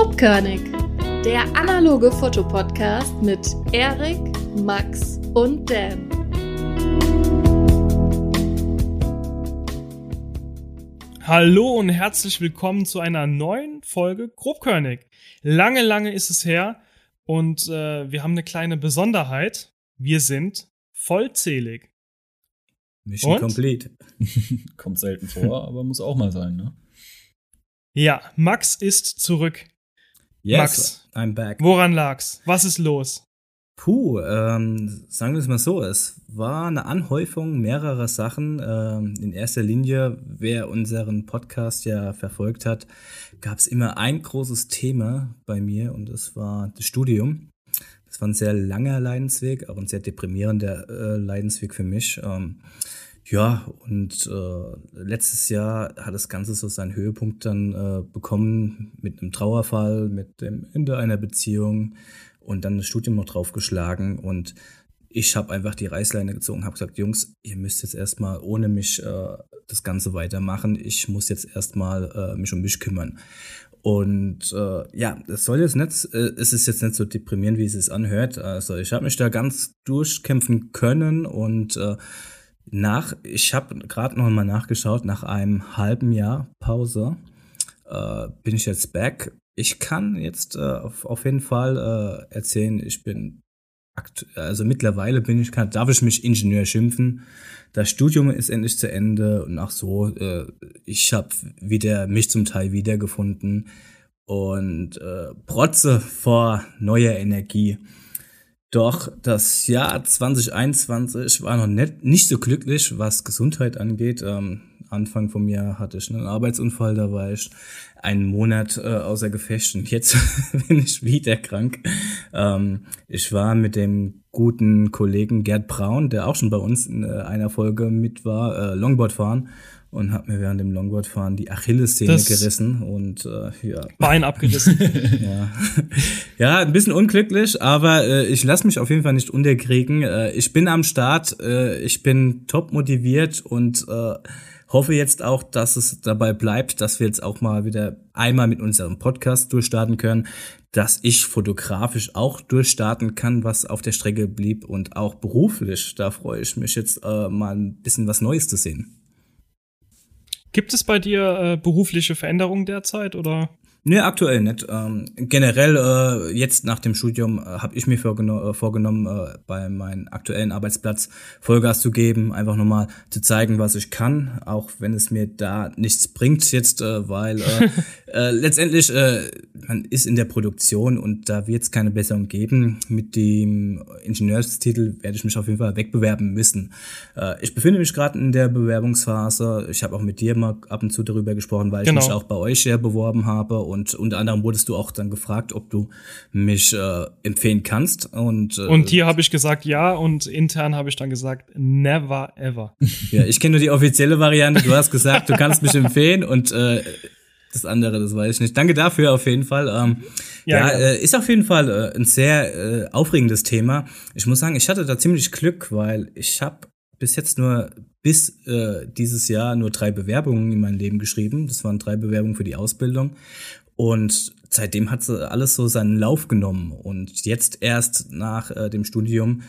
Grobkörnig, der analoge Fotopodcast mit Erik, Max und Dan. Hallo und herzlich willkommen zu einer neuen Folge Grobkörnig. Lange, lange ist es her und äh, wir haben eine kleine Besonderheit. Wir sind vollzählig. Mission und? complete. Kommt selten vor, aber muss auch mal sein, ne? Ja, Max ist zurück. Yes, Max, I'm back. Woran lag's? Was ist los? Puh, ähm, sagen wir es mal so, es war eine Anhäufung mehrerer Sachen. Ähm, in erster Linie, wer unseren Podcast ja verfolgt hat, gab es immer ein großes Thema bei mir und das war das Studium. Das war ein sehr langer Leidensweg, auch ein sehr deprimierender äh, Leidensweg für mich. Ähm, ja, und äh, letztes Jahr hat das Ganze so seinen Höhepunkt dann äh, bekommen mit einem Trauerfall, mit dem Ende einer Beziehung und dann das Studium noch draufgeschlagen und ich habe einfach die Reißleine gezogen, habe gesagt, Jungs, ihr müsst jetzt erstmal ohne mich äh, das Ganze weitermachen. Ich muss jetzt erstmal äh, mich um mich kümmern. Und äh, ja, es soll jetzt nicht, äh, es ist jetzt nicht so deprimierend, wie es sich anhört. Also ich habe mich da ganz durchkämpfen können und äh, nach, ich habe gerade noch mal nachgeschaut, nach einem halben Jahr Pause äh, bin ich jetzt back. Ich kann jetzt äh, auf, auf jeden Fall äh, erzählen, ich bin also mittlerweile bin ich, kann, darf ich mich Ingenieur schimpfen. Das Studium ist endlich zu Ende und auch so, äh, ich habe wieder mich zum Teil wiedergefunden und äh, protze vor neuer Energie. Doch das Jahr 2021 war noch nicht, nicht so glücklich, was Gesundheit angeht. Ähm, Anfang vom Jahr hatte ich einen Arbeitsunfall, da war ich einen Monat äh, außer Gefecht und jetzt bin ich wieder krank. Ähm, ich war mit dem guten Kollegen Gerd Braun, der auch schon bei uns in äh, einer Folge mit war, äh, Longboard fahren und habe mir während dem Longboardfahren die Achillessehne gerissen und äh, ja. Bein abgerissen. ja. ja, ein bisschen unglücklich, aber äh, ich lasse mich auf jeden Fall nicht unterkriegen. Äh, ich bin am Start, äh, ich bin top motiviert und äh, hoffe jetzt auch, dass es dabei bleibt, dass wir jetzt auch mal wieder einmal mit unserem Podcast durchstarten können, dass ich fotografisch auch durchstarten kann, was auf der Strecke blieb und auch beruflich. Da freue ich mich jetzt äh, mal ein bisschen was Neues zu sehen. Gibt es bei dir äh, berufliche Veränderungen derzeit oder? Nee, aktuell nicht. Ähm, generell äh, jetzt nach dem Studium äh, habe ich mir vorgeno äh, vorgenommen, äh, bei meinem aktuellen Arbeitsplatz Vollgas zu geben, einfach nochmal zu zeigen, was ich kann, auch wenn es mir da nichts bringt jetzt, äh, weil äh, äh, letztendlich äh, man ist in der Produktion und da wird es keine Besserung geben. Mit dem Ingenieurstitel werde ich mich auf jeden Fall wegbewerben müssen. Äh, ich befinde mich gerade in der Bewerbungsphase. Ich habe auch mit dir mal ab und zu darüber gesprochen, weil genau. ich mich auch bei euch ja beworben habe und unter anderem wurdest du auch dann gefragt, ob du mich äh, empfehlen kannst. Und, äh, und hier habe ich gesagt ja und intern habe ich dann gesagt never ever. ja, ich kenne nur die offizielle Variante. Du hast gesagt, du kannst mich empfehlen und äh, das andere, das weiß ich nicht. Danke dafür auf jeden Fall. Ähm, ja, ja äh, ist auf jeden Fall äh, ein sehr äh, aufregendes Thema. Ich muss sagen, ich hatte da ziemlich Glück, weil ich habe bis jetzt nur bis äh, dieses Jahr nur drei Bewerbungen in meinem Leben geschrieben. Das waren drei Bewerbungen für die Ausbildung. Und seitdem hat sie alles so seinen Lauf genommen. Und jetzt erst nach äh, dem Studium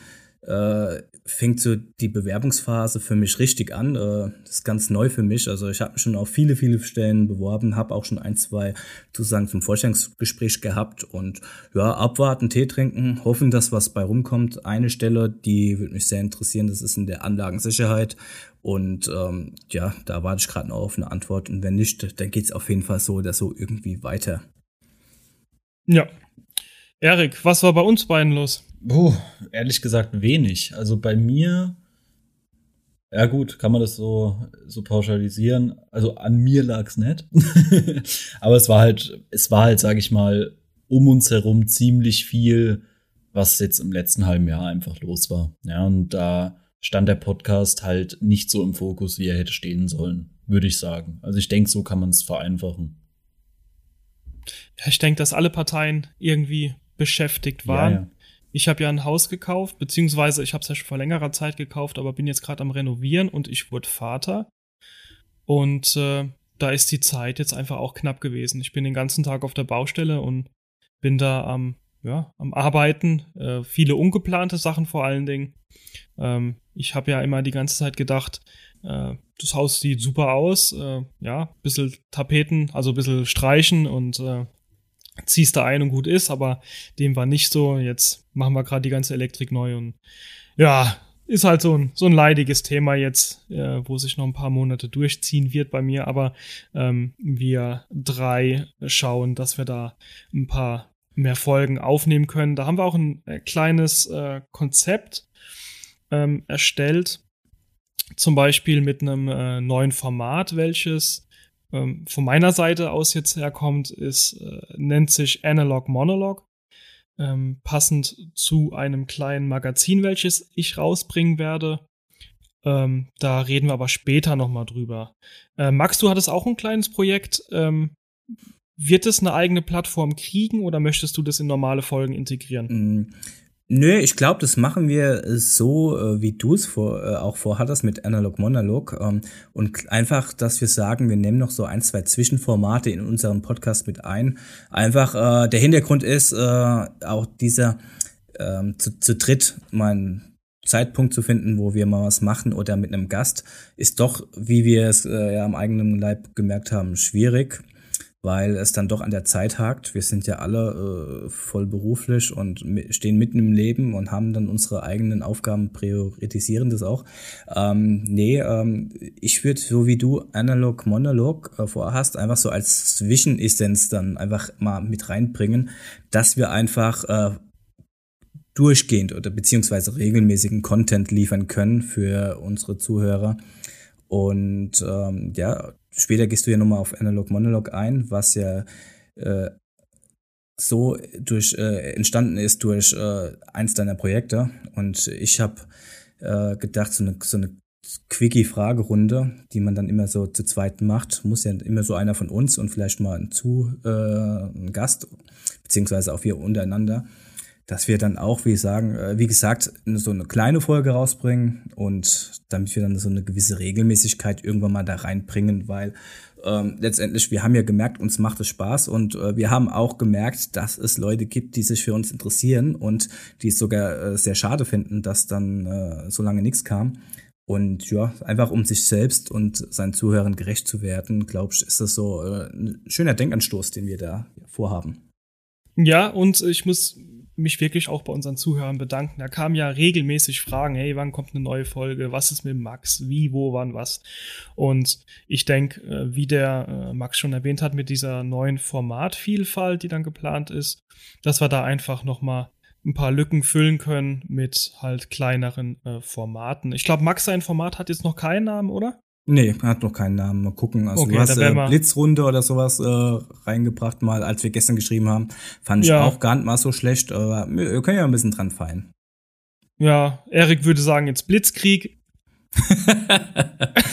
äh, fängt so die Bewerbungsphase für mich richtig an. Äh, das ist ganz neu für mich. Also ich habe mich schon auf viele, viele Stellen beworben, habe auch schon ein, zwei Zusagen zum Vorstellungsgespräch gehabt und ja, abwarten, Tee trinken, hoffen, dass was bei rumkommt. Eine Stelle, die würde mich sehr interessieren, das ist in der Anlagensicherheit. Und ähm, ja, da warte ich gerade noch auf eine Antwort. Und wenn nicht, dann geht's auf jeden Fall so oder so irgendwie weiter. Ja. Erik, was war bei uns beiden los? Oh, ehrlich gesagt wenig. Also bei mir, ja gut, kann man das so, so pauschalisieren. Also an mir lag's nicht. Aber es war halt, es war halt, sag ich mal, um uns herum ziemlich viel, was jetzt im letzten halben Jahr einfach los war. Ja, und da stand der Podcast halt nicht so im Fokus, wie er hätte stehen sollen, würde ich sagen. Also ich denke, so kann man es vereinfachen. Ja, ich denke, dass alle Parteien irgendwie beschäftigt waren. Ja, ja. Ich habe ja ein Haus gekauft, beziehungsweise ich habe es ja schon vor längerer Zeit gekauft, aber bin jetzt gerade am Renovieren und ich wurde Vater. Und äh, da ist die Zeit jetzt einfach auch knapp gewesen. Ich bin den ganzen Tag auf der Baustelle und bin da am, ja, am Arbeiten. Äh, viele ungeplante Sachen vor allen Dingen. Ähm, ich habe ja immer die ganze Zeit gedacht, äh, das Haus sieht super aus. Äh, ja, bisschen Tapeten, also bisschen streichen und äh, ziehst da ein und gut ist, aber dem war nicht so. Jetzt machen wir gerade die ganze Elektrik neu und ja, ist halt so ein, so ein leidiges Thema jetzt, äh, wo sich noch ein paar Monate durchziehen wird bei mir, aber ähm, wir drei schauen, dass wir da ein paar mehr Folgen aufnehmen können. Da haben wir auch ein äh, kleines äh, Konzept ähm, erstellt, zum Beispiel mit einem äh, neuen Format, welches ähm, von meiner Seite aus jetzt herkommt, ist, äh, nennt sich Analog Monolog ähm, passend zu einem kleinen Magazin, welches ich rausbringen werde. Ähm, da reden wir aber später nochmal drüber. Äh, Max, du hattest auch ein kleines Projekt. Ähm, wird es eine eigene Plattform kriegen oder möchtest du das in normale Folgen integrieren? Mm, Nö, ich glaube, das machen wir so, äh, wie du es vor, äh, auch vorhattest mit Analog Monolog. Ähm, und einfach, dass wir sagen, wir nehmen noch so ein, zwei Zwischenformate in unserem Podcast mit ein. Einfach, äh, der Hintergrund ist äh, auch dieser ähm, zu, zu dritt mein Zeitpunkt zu finden, wo wir mal was machen oder mit einem Gast, ist doch, wie wir es äh, ja am eigenen Leib gemerkt haben, schwierig weil es dann doch an der Zeit hakt. Wir sind ja alle äh, voll beruflich und stehen mitten im Leben und haben dann unsere eigenen Aufgaben, priorisieren das auch. Ähm, nee, ähm, ich würde, so wie du Analog Monolog äh, vorhast, einfach so als Zwischenessenz dann einfach mal mit reinbringen, dass wir einfach äh, durchgehend oder beziehungsweise regelmäßigen Content liefern können für unsere Zuhörer. Und ähm, ja, später gehst du ja nochmal auf Analog Monolog ein, was ja äh, so durch äh, entstanden ist durch äh, eins deiner Projekte. Und ich habe äh, gedacht, so eine, so eine Quickie-Fragerunde, die man dann immer so zu zweit macht, muss ja immer so einer von uns und vielleicht mal ein zu äh, ein Gast, beziehungsweise auch wir untereinander dass wir dann auch, wie sagen, äh, wie gesagt, so eine kleine Folge rausbringen und damit wir dann so eine gewisse Regelmäßigkeit irgendwann mal da reinbringen, weil ähm, letztendlich, wir haben ja gemerkt, uns macht es Spaß und äh, wir haben auch gemerkt, dass es Leute gibt, die sich für uns interessieren und die es sogar äh, sehr schade finden, dass dann äh, so lange nichts kam. Und ja, einfach um sich selbst und seinen Zuhörern gerecht zu werden, glaube ich, ist das so äh, ein schöner Denkanstoß, den wir da vorhaben. Ja, und ich muss mich wirklich auch bei unseren Zuhörern bedanken. Da kamen ja regelmäßig Fragen, hey, wann kommt eine neue Folge? Was ist mit Max? Wie, wo, wann, was? Und ich denke, äh, wie der äh, Max schon erwähnt hat, mit dieser neuen Formatvielfalt, die dann geplant ist, dass wir da einfach nochmal ein paar Lücken füllen können mit halt kleineren äh, Formaten. Ich glaube, Max sein Format hat jetzt noch keinen Namen, oder? Nee, hat noch keinen Namen. Mal gucken. Also okay, du hast äh, Blitzrunde oder sowas äh, reingebracht, mal als wir gestern geschrieben haben. Fand ich ja. auch gar nicht mal so schlecht. Aber wir können ja ein bisschen dran feilen. Ja, Erik würde sagen, jetzt Blitzkrieg.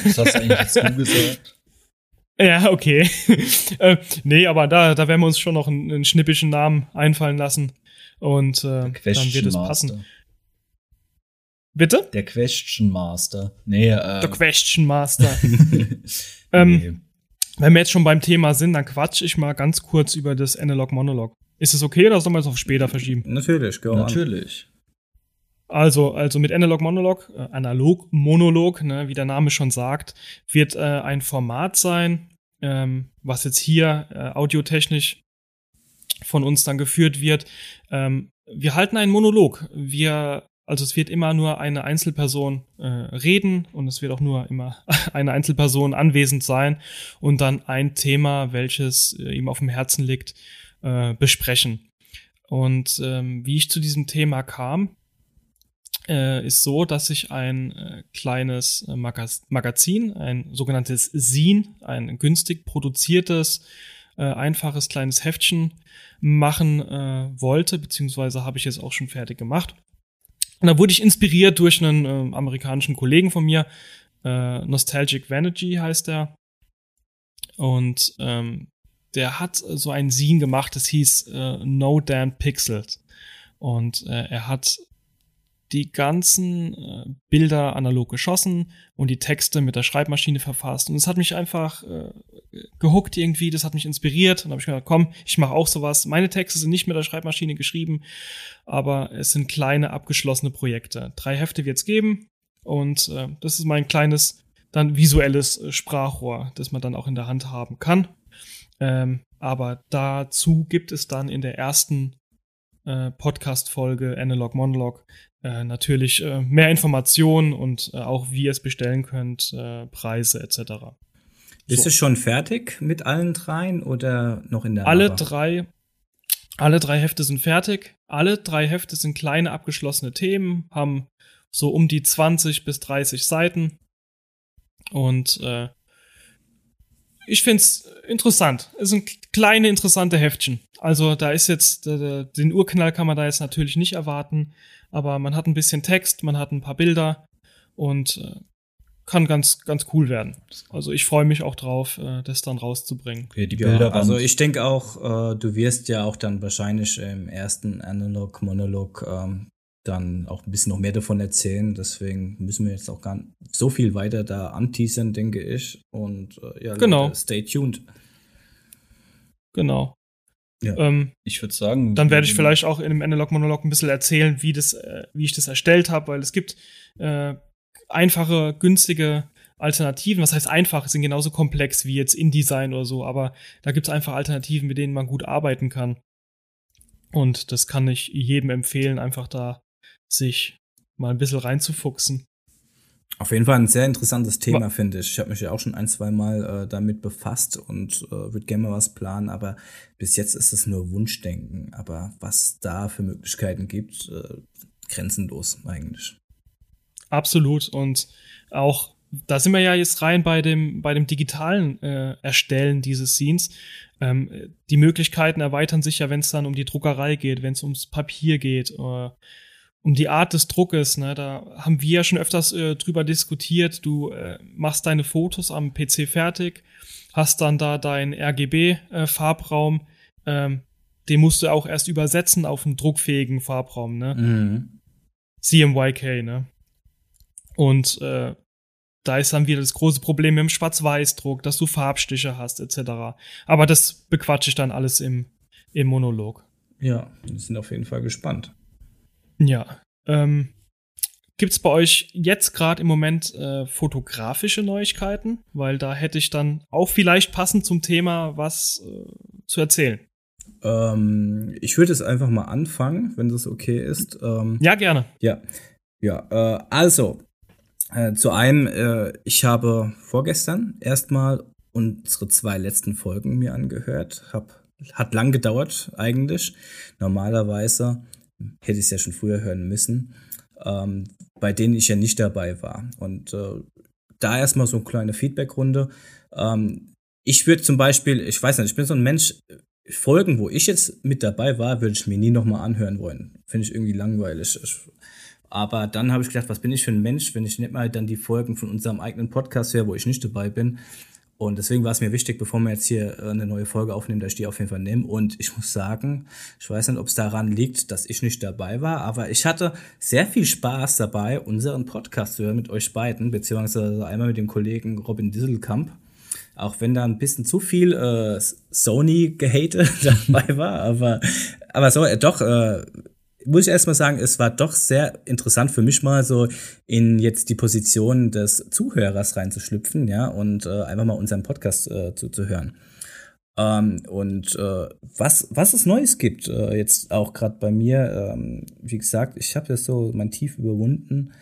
Was hast du eigentlich jetzt gesagt? Ja, okay. äh, nee, aber da, da werden wir uns schon noch einen, einen schnippischen Namen einfallen lassen. Und äh, dann wird es passen. Bitte? Der Question Master. Nee, äh. Der Question Master. ähm, nee. Wenn wir jetzt schon beim Thema sind, dann quatsch ich mal ganz kurz über das Analog Monolog. Ist es okay oder sollen wir es auf später verschieben? Natürlich, go Natürlich. Also, also mit Analog Monolog, äh, Analog Monolog, ne, wie der Name schon sagt, wird äh, ein Format sein, ähm, was jetzt hier äh, audiotechnisch von uns dann geführt wird. Ähm, wir halten einen Monolog. Wir also es wird immer nur eine Einzelperson äh, reden und es wird auch nur immer eine Einzelperson anwesend sein und dann ein Thema, welches äh, ihm auf dem Herzen liegt, äh, besprechen. Und ähm, wie ich zu diesem Thema kam, äh, ist so, dass ich ein äh, kleines äh, Magaz Magazin, ein sogenanntes Zine, ein günstig produziertes, äh, einfaches kleines Heftchen machen äh, wollte, beziehungsweise habe ich es auch schon fertig gemacht. Und da wurde ich inspiriert durch einen äh, amerikanischen Kollegen von mir, äh, Nostalgic Vanity heißt er. Und ähm, der hat so ein Scene gemacht, das hieß äh, No Damn Pixels. Und äh, er hat die ganzen äh, Bilder analog geschossen und die Texte mit der Schreibmaschine verfasst. Und es hat mich einfach äh, gehuckt irgendwie, das hat mich inspiriert. Und habe ich gedacht, komm, ich mache auch sowas. Meine Texte sind nicht mit der Schreibmaschine geschrieben, aber es sind kleine, abgeschlossene Projekte. Drei Hefte wird es geben und äh, das ist mein kleines, dann visuelles äh, Sprachrohr, das man dann auch in der Hand haben kann. Ähm, aber dazu gibt es dann in der ersten äh, Podcast-Folge Analog Monolog äh, natürlich äh, mehr Informationen und äh, auch wie ihr es bestellen könnt, äh, Preise etc. Ist so. es schon fertig mit allen dreien oder noch in der Alle Arbeit? drei alle drei Hefte sind fertig. Alle drei Hefte sind kleine abgeschlossene Themen, haben so um die 20 bis 30 Seiten. Und äh, ich finde es interessant. Es sind kleine, interessante Heftchen. Also da ist jetzt, den Urknall kann man da jetzt natürlich nicht erwarten, aber man hat ein bisschen Text, man hat ein paar Bilder und äh, kann ganz, ganz cool werden. Also ich freue mich auch drauf, äh, das dann rauszubringen. Okay, die Bilder. Ja, also ich denke auch, äh, du wirst ja auch dann wahrscheinlich im ersten Analog-Monolog ähm, dann auch ein bisschen noch mehr davon erzählen. Deswegen müssen wir jetzt auch gar nicht so viel weiter da anteasern, denke ich. Und äh, ja, genau. Leute, stay tuned. Genau. Ja. Ähm, ich würde sagen. Dann werde ich vielleicht auch in dem Analog-Monolog ein bisschen erzählen, wie, das, äh, wie ich das erstellt habe, weil es gibt äh, einfache, günstige Alternativen. Was heißt einfach? Sind genauso komplex wie jetzt InDesign oder so, aber da gibt es einfach Alternativen, mit denen man gut arbeiten kann. Und das kann ich jedem empfehlen, einfach da sich mal ein bisschen reinzufuchsen. Auf jeden Fall ein sehr interessantes Thema, finde ich. Ich habe mich ja auch schon ein, zwei Mal äh, damit befasst und äh, würde gerne mal was planen, aber bis jetzt ist es nur Wunschdenken. Aber was da für Möglichkeiten gibt, äh, grenzenlos eigentlich. Absolut. Und auch, da sind wir ja jetzt rein bei dem, bei dem digitalen äh, Erstellen dieses Scenes. Ähm, die Möglichkeiten erweitern sich ja, wenn es dann um die Druckerei geht, wenn es ums Papier geht. Äh, um die Art des Druckes. Ne? Da haben wir ja schon öfters äh, drüber diskutiert. Du äh, machst deine Fotos am PC fertig, hast dann da deinen RGB-Farbraum. Äh, ähm, den musst du auch erst übersetzen auf einen druckfähigen Farbraum. Ne? Mhm. CMYK, ne? Und äh, da ist dann wieder das große Problem mit dem Schwarz-Weiß-Druck, dass du Farbstiche hast, etc. Aber das bequatsche ich dann alles im, im Monolog. Ja, wir sind auf jeden Fall gespannt. Ja. Ähm, Gibt es bei euch jetzt gerade im Moment äh, fotografische Neuigkeiten? Weil da hätte ich dann auch vielleicht passend zum Thema was äh, zu erzählen. Ähm, ich würde es einfach mal anfangen, wenn das okay ist. Ähm, ja, gerne. Ja, ja. Äh, also äh, zu einem, äh, ich habe vorgestern erstmal unsere zwei letzten Folgen mir angehört. Hab, hat lang gedauert eigentlich. Normalerweise hätte ich es ja schon früher hören müssen, ähm, bei denen ich ja nicht dabei war. Und äh, da erstmal so eine kleine Feedbackrunde. Ähm, ich würde zum Beispiel, ich weiß nicht, ich bin so ein Mensch, Folgen, wo ich jetzt mit dabei war, würde ich mir nie nochmal anhören wollen. Finde ich irgendwie langweilig. Aber dann habe ich gedacht, was bin ich für ein Mensch, wenn ich nicht mal dann die Folgen von unserem eigenen Podcast höre, wo ich nicht dabei bin. Und deswegen war es mir wichtig, bevor wir jetzt hier äh, eine neue Folge aufnehmen, dass ich die auf jeden Fall nehme. Und ich muss sagen, ich weiß nicht, ob es daran liegt, dass ich nicht dabei war, aber ich hatte sehr viel Spaß dabei, unseren Podcast zu hören mit euch beiden, beziehungsweise einmal mit dem Kollegen Robin Disselkamp. Auch wenn da ein bisschen zu viel äh, Sony-Gehate dabei war, aber, aber so, äh, doch, äh, muss ich erstmal sagen, es war doch sehr interessant für mich mal so in jetzt die Position des Zuhörers reinzuschlüpfen, ja, und äh, einfach mal unseren Podcast äh, zuzuhören. Ähm, und äh, was, was es Neues gibt, äh, jetzt auch gerade bei mir, ähm, wie gesagt, ich habe das so mein Tief überwunden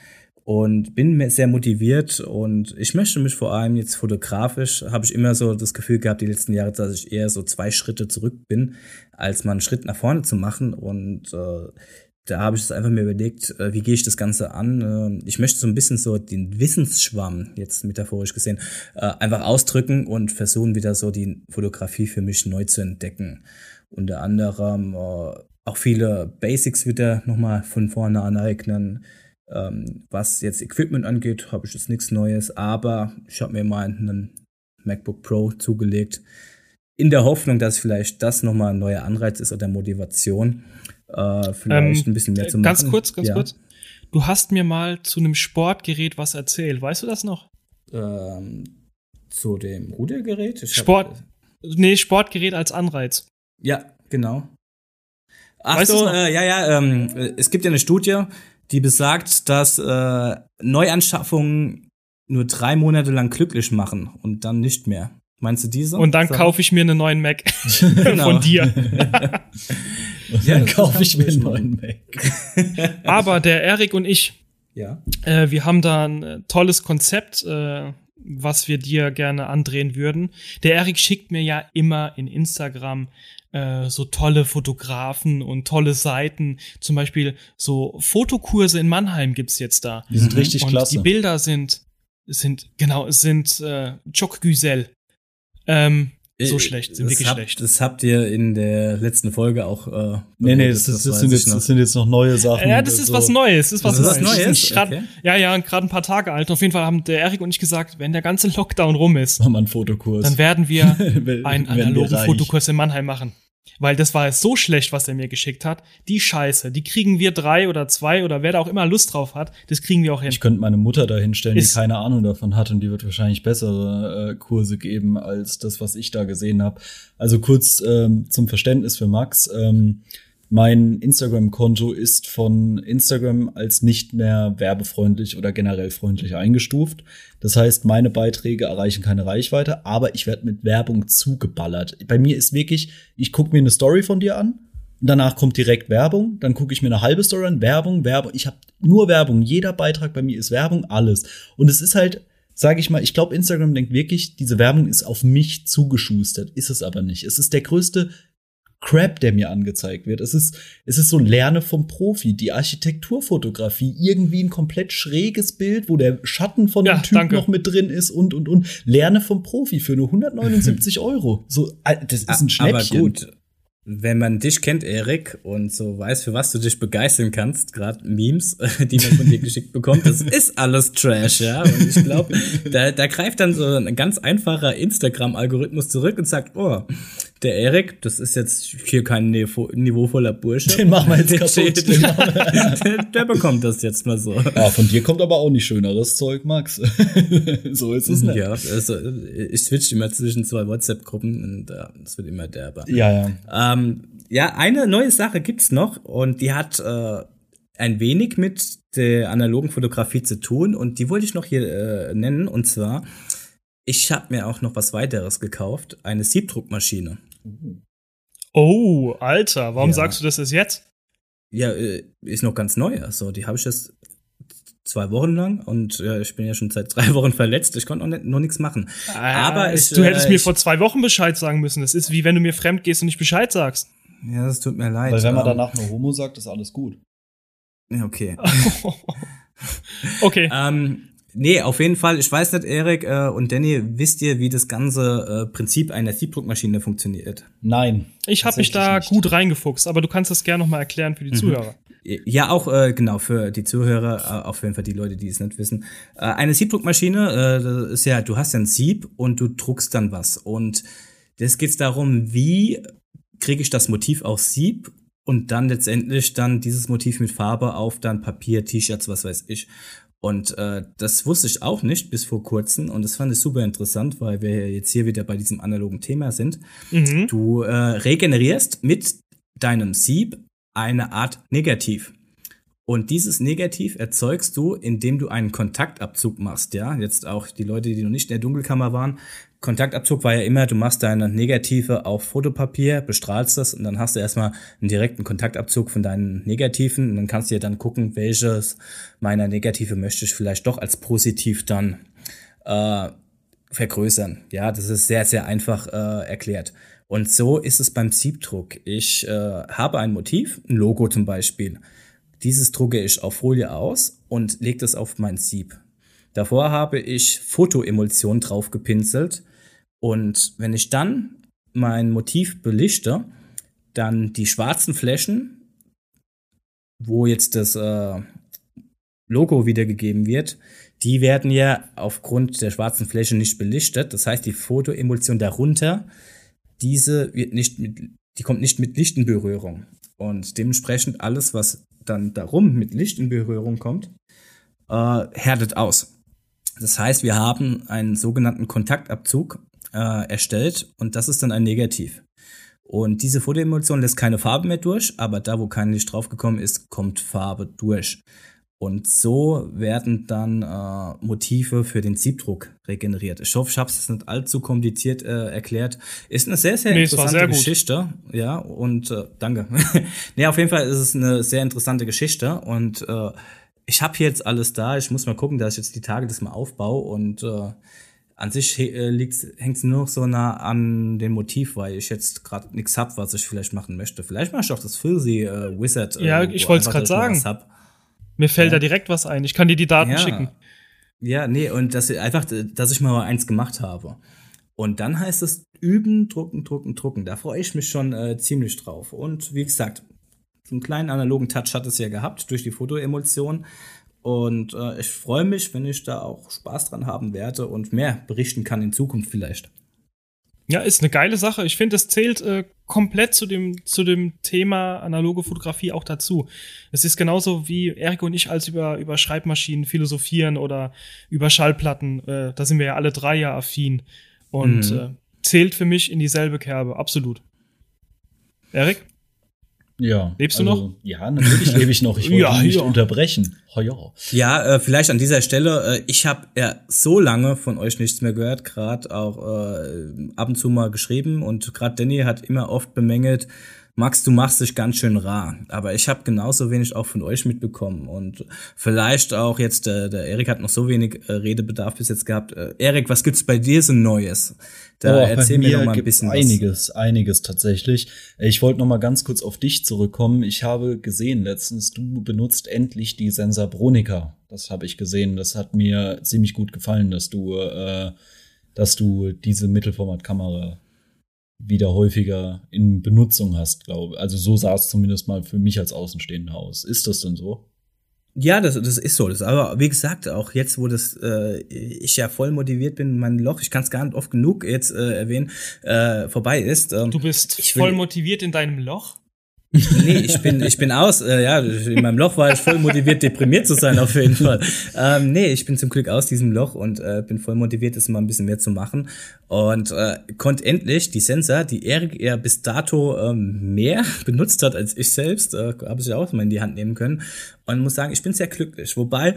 und bin sehr motiviert und ich möchte mich vor allem jetzt fotografisch, habe ich immer so das Gefühl gehabt, die letzten Jahre, dass ich eher so zwei Schritte zurück bin, als mal einen Schritt nach vorne zu machen und äh, da habe ich es einfach mir überlegt, äh, wie gehe ich das Ganze an. Äh, ich möchte so ein bisschen so den Wissensschwamm, jetzt metaphorisch gesehen, äh, einfach ausdrücken und versuchen wieder so die Fotografie für mich neu zu entdecken. Unter anderem äh, auch viele Basics wieder nochmal von vorne aneignen ähm, was jetzt Equipment angeht, habe ich jetzt nichts Neues, aber ich habe mir mal einen MacBook Pro zugelegt, in der Hoffnung, dass vielleicht das nochmal ein neuer Anreiz ist oder Motivation, äh, vielleicht ähm, ein bisschen mehr zu machen. Ganz kurz, ganz ja. kurz. du hast mir mal zu einem Sportgerät was erzählt. Weißt du das noch? Ähm, zu dem Rudergerät? Ich hab- Sport. Nee, Sportgerät als Anreiz. Ja, genau. Ach Weißt so, äh, ja, ja, ähm, äh, es gibt ja eine Studie, die besagt, dass äh, Neuanschaffungen nur drei Monate lang glücklich machen und dann nicht mehr. Meinst du diese? Und dann So. kaufe ich mir einen neuen Mac Genau. von dir. Und Ja, dann das kaufe ich mir einen neuen Mac. Aber der Erik und ich, Ja. äh, wir haben da ein äh, tolles Konzept, äh, was wir dir gerne andrehen würden. Der Erik schickt mir ja immer in Instagram äh, so tolle Fotografen und tolle Seiten. Zum Beispiel so Fotokurse in Mannheim gibt's jetzt da. Die sind richtig und klasse. die Bilder sind, sind, genau, sind äh, Çok Güzel. Ähm, so Äh, schlecht, sind das wirklich habt, schlecht. Das habt ihr in der letzten Folge auch. Äh, nee, nee, das, das, das, sind jetzt, noch. das sind jetzt noch neue Sachen. Ja, das ist so. was Neues. Das ist was Das ist was Neues. Neues? Grad- Okay. Ja, ja, gerade ein paar Tage alt. Auf jeden Fall haben der Erik und ich gesagt, wenn der ganze Lockdown rum ist, Machen wir einen Fotokurs. dann werden wir einen analogen. Fotokurs in Mannheim machen. Weil das war so schlecht, was er mir geschickt hat. Die Scheiße, die kriegen wir drei oder zwei oder wer da auch immer Lust drauf hat, das kriegen wir auch hin. Ich könnte meine Mutter da hinstellen, die keine Ahnung davon hat und die wird wahrscheinlich bessere äh, Kurse geben als das, was ich da gesehen habe. Also kurz ähm, zum Verständnis für Max. Ähm, mein Instagram-Konto ist von Instagram als nicht mehr werbefreundlich oder generell freundlich eingestuft. Das heißt, meine Beiträge erreichen keine Reichweite, aber ich werde mit Werbung zugeballert. Bei mir ist wirklich, ich gucke mir eine Story von dir an und danach kommt direkt Werbung. Dann gucke ich mir eine halbe Story an, Werbung, Werbung. Ich habe nur Werbung. Jeder Beitrag bei mir ist Werbung, alles. Und es ist halt, sage ich mal, ich glaube, Instagram denkt wirklich, diese Werbung ist auf mich zugeschustert. Ist es aber nicht. Es ist der größte Crap, der mir angezeigt wird. Es ist, es ist so Lerne vom Profi, die Architekturfotografie, irgendwie ein komplett schräges Bild, wo der Schatten von Ja, dem Typ danke. noch mit drin ist und, und, und. Lerne vom Profi für nur 179 Euro. So, äh, das ist ein Aber Schnäppchen. gut, wenn man dich kennt, Erik, und so weiß, für was du dich begeistern kannst, gerade Memes, die man von dir geschickt bekommt, das ist alles Trash, ja. Und ich glaube, da, da greift dann so ein ganz einfacher Instagram-Algorithmus zurück und sagt, oh, der Erik, das ist jetzt hier kein niveau, niveauvoller Bursche. Den machen wir jetzt Der kaputt. steht- Den machen der, der bekommt das jetzt mal so. Ja, von dir kommt aber auch nicht schöneres Zeug, Max. so ist es nicht. Ja, also ich switch immer zwischen zwei WhatsApp-Gruppen und äh, das wird immer derber. Ja, ja. Ähm, ja, eine neue Sache gibt's noch und die hat äh, ein wenig mit der analogen Fotografie zu tun und die wollte ich noch hier äh, nennen und zwar ich habe mir auch noch was weiteres gekauft, eine Siebdruckmaschine. Oh, Alter, warum Ja. sagst du das erst jetzt? Ja, äh, ist noch ganz neu, also die habe ich jetzt zwei Wochen lang und ja, ich bin ja schon seit drei Wochen verletzt, ich konnte noch, nicht- noch nichts machen. Aber ich, du hättest äh, mir ich- vor zwei Wochen Bescheid sagen müssen. Das ist wie wenn du mir fremd gehst und nicht Bescheid sagst. Ja, das tut mir leid. Weil wenn man danach nur Homo sagt, ist alles gut. ja, okay. okay. Ähm, nee, auf jeden Fall, ich weiß nicht, Erik äh, und Danny, wisst ihr, wie das ganze äh, Prinzip einer Siebdruckmaschine funktioniert? Nein. Ich habe mich da nicht. gut reingefuchst, aber du kannst das gerne noch mal erklären für die Mhm. Zuhörer. Ja, auch äh, genau für die Zuhörer, äh, auf jeden Fall die Leute, die es nicht wissen. Äh, eine Siebdruckmaschine, äh, das ist ja, du hast ja ein Sieb und du druckst dann was. Und das geht darum, wie kriege ich das Motiv aufs Sieb und dann letztendlich dann dieses Motiv mit Farbe auf dann Papier, T-Shirts, was weiß ich. Und äh, das wusste ich auch nicht bis vor kurzem und das fand ich super interessant, weil wir jetzt hier wieder bei diesem analogen Thema sind. Mhm. Du äh, regenerierst mit deinem Sieb eine Art Negativ. Und dieses Negativ erzeugst du, indem du einen Kontaktabzug machst, ja. Jetzt auch die Leute, die noch nicht in der Dunkelkammer waren. Kontaktabzug war ja immer, du machst deine Negative auf Fotopapier, bestrahlst das und dann hast du erstmal einen direkten Kontaktabzug von deinen Negativen und dann kannst du dir dann gucken, welches meiner Negative möchte ich vielleicht doch als positiv dann äh, vergrößern. Ja, das ist sehr, sehr einfach äh, erklärt. Und so ist es beim Siebdruck. Ich äh, habe ein Motiv, ein Logo zum Beispiel. Dieses drucke ich auf Folie aus und lege das auf mein Sieb. Davor habe ich Fotoemulsion drauf gepinselt und wenn ich dann mein Motiv belichte, dann die schwarzen Flächen, wo jetzt das äh, Logo wiedergegeben wird, die werden ja aufgrund der schwarzen Fläche nicht belichtet. Das heißt, die Fotoemulsion darunter, diese wird nicht mit, die kommt nicht mit Licht in Berührung. Und dementsprechend alles, was dann darum mit Licht in Berührung kommt, äh, härtet aus. Das heißt, wir haben einen sogenannten Kontaktabzug äh, erstellt und das ist dann ein Negativ. Und diese Fotoemulsion lässt keine Farbe mehr durch, aber da, wo kein Licht draufgekommen ist, kommt Farbe durch. Und so werden dann äh, Motive für den Siebdruck regeneriert. Ich hoffe, ich habe es nicht allzu kompliziert äh, erklärt. Ist eine sehr, sehr nee, interessante sehr Geschichte. Ja, und äh, danke. nee, auf jeden Fall ist es eine sehr interessante Geschichte. Und äh, ich habe jetzt alles da. Ich muss mal gucken, dass ich jetzt die Tage das mal aufbaue. Und äh, an sich äh, hängt es nur noch so nah an dem Motiv, weil ich jetzt gerade nichts hab, was ich vielleicht machen möchte. Vielleicht mache ich auch das Filsy äh, Wizard. Äh, ja, ich wollte es gerade sagen. Mir fällt ja. da direkt was ein. Ich kann dir die Daten ja. schicken. Ja, nee, und das einfach, dass ich mal eins gemacht habe. Und dann heißt es üben, drucken, drucken, drucken. Da freue ich mich schon äh, ziemlich drauf. Und wie gesagt, einen kleinen analogen Touch hat es ja gehabt durch die Fotoemulsion. Und äh, ich freue mich, wenn ich da auch Spaß dran haben werde und mehr berichten kann in Zukunft vielleicht. Ja, ist eine geile Sache. Ich finde, es zählt äh, komplett zu dem, zu dem Thema analoge Fotografie auch dazu. Es ist genauso wie Erik und ich als über, über Schreibmaschinen philosophieren oder über Schallplatten. Äh, da sind wir ja alle drei ja affin. Und mhm. äh, zählt für mich in dieselbe Kerbe, absolut. Erik? Ja. Lebst du also, noch? Ja, natürlich lebe ich noch. Ich wollte ja, nicht ja. unterbrechen. Oh, ja, ja äh, vielleicht an dieser Stelle. Äh, ich habe ja so lange von euch nichts mehr gehört, gerade auch äh, ab und zu mal geschrieben und gerade Danny hat immer oft bemängelt, Max, du machst dich ganz schön rar. Aber ich habe genauso wenig auch von euch mitbekommen. Und vielleicht auch jetzt, der, der Erik hat noch so wenig äh, Redebedarf bis jetzt gehabt. Äh, Erik, was gibt's bei dir so Neues? Da oh, erzähl mir, mir noch mal ein bisschen einiges, was. einiges tatsächlich. Ich wollte noch mal ganz kurz auf dich zurückkommen. Ich habe gesehen letztens, du benutzt endlich die Sensor Bronica. Das habe ich gesehen. Das hat mir ziemlich gut gefallen, dass du, äh, dass du diese Mittelformatkamera wieder häufiger in Benutzung hast, glaube. Also so sah es zumindest mal für mich als Außenstehender aus. Ist das denn so? Ja, das, das ist so. Das, aber wie gesagt, auch jetzt, wo das äh, ich ja voll motiviert bin, mein Loch, ich kann es gar nicht oft genug jetzt äh, erwähnen, äh, vorbei ist. Ähm, du bist voll motiviert in deinem Loch? Nee, ich bin, ich bin aus, äh, ja, in meinem Loch war ich voll motiviert, deprimiert zu sein, auf jeden Fall. Ähm, nee, ich bin zum Glück aus diesem Loch und äh, bin voll motiviert, das mal ein bisschen mehr zu machen. Und äh, konnte endlich die Sensor, die Erik eher bis dato ähm, mehr benutzt hat als ich selbst, äh, habe ich auch mal in die Hand nehmen können. Und muss sagen, ich bin sehr glücklich. Wobei,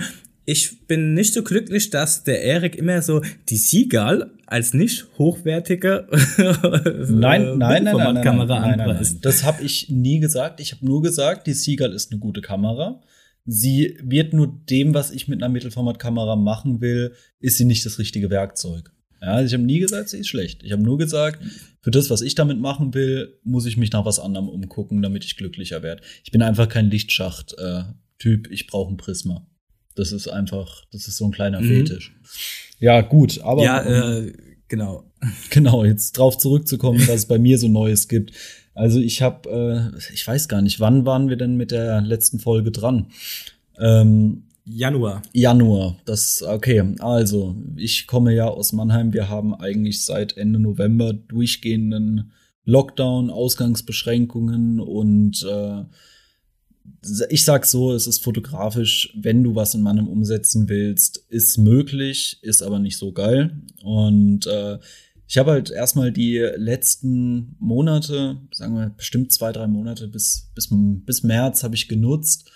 ich bin nicht so glücklich, dass der Erik immer so die Siegal als nicht hochwertige nein, nein, nein, nein, Kamera nein, nein, nein, nein. Das habe ich nie gesagt. Ich habe nur gesagt, die Seagull ist eine gute Kamera. Sie wird nur dem, was ich mit einer Mittelformatkamera machen will, ist sie nicht das richtige Werkzeug. Ja, also ich habe nie gesagt, sie ist schlecht. Ich habe nur gesagt, für das, was ich damit machen will, muss ich mich nach was anderem umgucken, damit ich glücklicher werde. Ich bin einfach kein Lichtschacht-Typ. Äh, ich brauche ein Prisma. Das ist einfach, das ist so ein kleiner mhm. Fetisch. Ja, gut, aber. Ja, äh, genau. Genau, jetzt drauf zurückzukommen, was es bei mir so Neues gibt. Also ich habe, äh, ich weiß gar nicht, wann waren wir denn mit der letzten Folge dran? Ähm, Januar. Januar, das, okay. Also, ich komme ja aus Mannheim. Wir haben eigentlich seit Ende November durchgehenden Lockdown, Ausgangsbeschränkungen und äh, ich sag so, es ist fotografisch, wenn du was in Mannheim umsetzen willst, ist möglich, ist aber nicht so geil. Und äh, ich habe halt erstmal die letzten Monate, sagen wir bestimmt zwei, drei Monate bis, bis, bis März habe ich genutzt,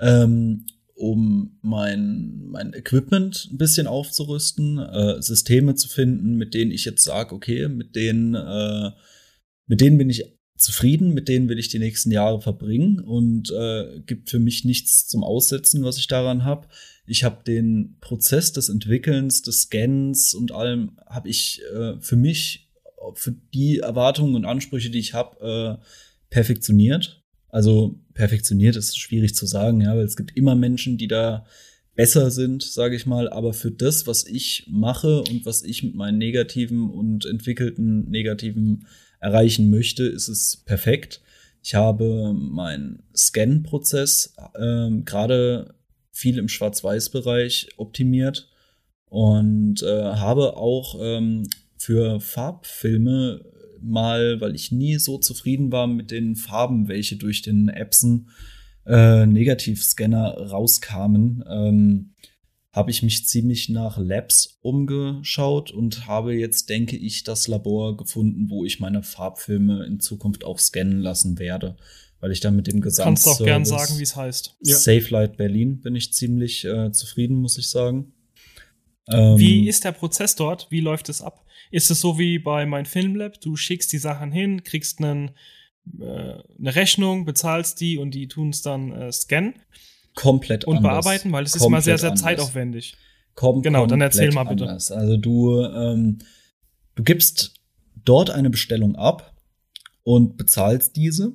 ähm, um mein, mein Equipment ein bisschen aufzurüsten, äh, Systeme zu finden, mit denen ich jetzt sage, okay, mit denen, äh, mit denen bin ich zufrieden, mit denen will ich die nächsten Jahre verbringen und äh, gibt für mich nichts zum Aussetzen, was ich daran habe. Ich habe den Prozess des Entwickelns, des Scans und allem habe ich äh, für mich, für die Erwartungen und Ansprüche, die ich habe, äh, perfektioniert. Also perfektioniert ist schwierig zu sagen, ja, weil es gibt immer Menschen, die da besser sind, sage ich mal, aber für das, was ich mache und was ich mit meinen negativen und entwickelten negativen erreichen möchte, ist es perfekt. Ich habe meinen Scan-Prozess ähm, gerade viel im Schwarz-Weiß-Bereich optimiert und äh, habe auch ähm, für Farbfilme mal, weil ich nie so zufrieden war mit den Farben, welche durch den Epson äh, Negativscanner rauskamen, ähm, habe ich mich ziemlich nach Labs umgeschaut und habe jetzt, denke ich, das Labor gefunden, wo ich meine Farbfilme in Zukunft auch scannen lassen werde. Weil ich dann mit dem Gesamt Kannst du auch gern sagen, wie es heißt. Ja. Safe Light Berlin bin ich ziemlich äh, zufrieden, muss ich sagen. Ähm, wie ist der Prozess dort? Wie läuft es ab? Ist es so wie bei mein Filmlab? Du schickst die Sachen hin, kriegst einen, äh, eine Rechnung, bezahlst die und die tun es dann äh, scannen? Komplett und anders. bearbeiten, weil es ist immer sehr, sehr anders. zeitaufwendig. Kom Genau, dann erzähl mal bitte. Anders. Also du, ähm, du gibst dort eine Bestellung ab und bezahlst diese.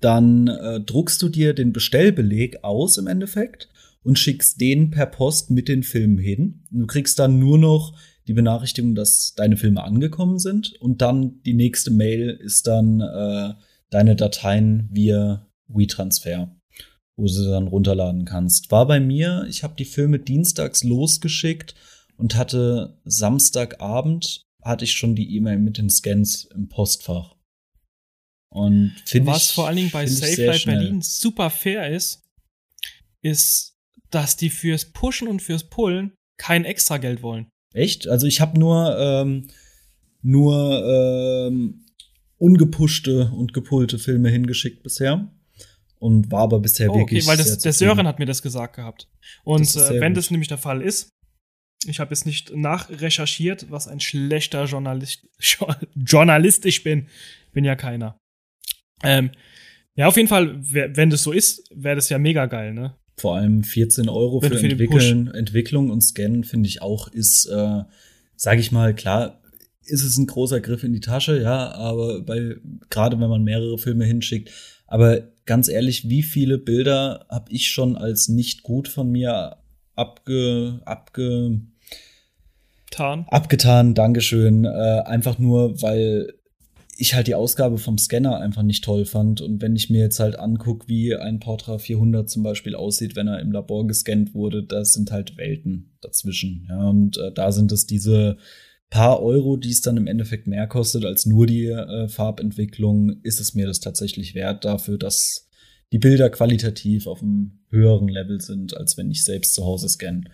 Dann äh, druckst du dir den Bestellbeleg aus im Endeffekt und schickst den per Post mit den Filmen hin. Du kriegst dann nur noch die Benachrichtigung, dass deine Filme angekommen sind und dann die nächste Mail ist dann äh, deine Dateien via WeTransfer wo du sie dann runterladen kannst. War bei mir, ich habe die Filme dienstags losgeschickt und hatte Samstagabend hatte ich schon die E-Mail mit den Scans im Postfach. Und finde Was vor allen Dingen bei Safe Light Berlin super fair ist, ist, dass die fürs Pushen und fürs Pullen kein Extrageld wollen. Echt? Also ich habe nur ähm, nur ähm, ungepushte und gepullte Filme hingeschickt bisher und war aber bisher oh, wirklich. Okay, weil das, der Sören hat mir das gesagt gehabt. Und äh, wenn gut. das nämlich der Fall ist, ich habe jetzt nicht nachrecherchiert, was ein schlechter Journalist, Journalist ich bin. Bin ja keiner. Ähm, ja, auf jeden Fall, wenn das so ist, wäre das ja mega geil, ne? Vor allem 14 Euro für, für Entwickeln, Entwicklung und Scannen, finde ich auch, ist, äh, sage ich mal, klar, ist es ein großer Griff in die Tasche, ja, aber bei, gerade wenn man mehrere Filme hinschickt, aber ganz ehrlich, wie viele Bilder habe ich schon als nicht gut von mir abge, abge, Tarn. abgetan, Dankeschön, äh, einfach nur, weil ich halt die Ausgabe vom Scanner einfach nicht toll fand. Und wenn ich mir jetzt halt angucke, wie ein Portra 400 zum Beispiel aussieht, wenn er im Labor gescannt wurde, das sind halt Welten dazwischen. Ja, und äh, da sind es diese paar Euro, die es dann im Endeffekt mehr kostet als nur die äh, Farbentwicklung, ist es mir das tatsächlich wert dafür, dass die Bilder qualitativ auf einem höheren Level sind, als wenn ich selbst zu Hause scanne.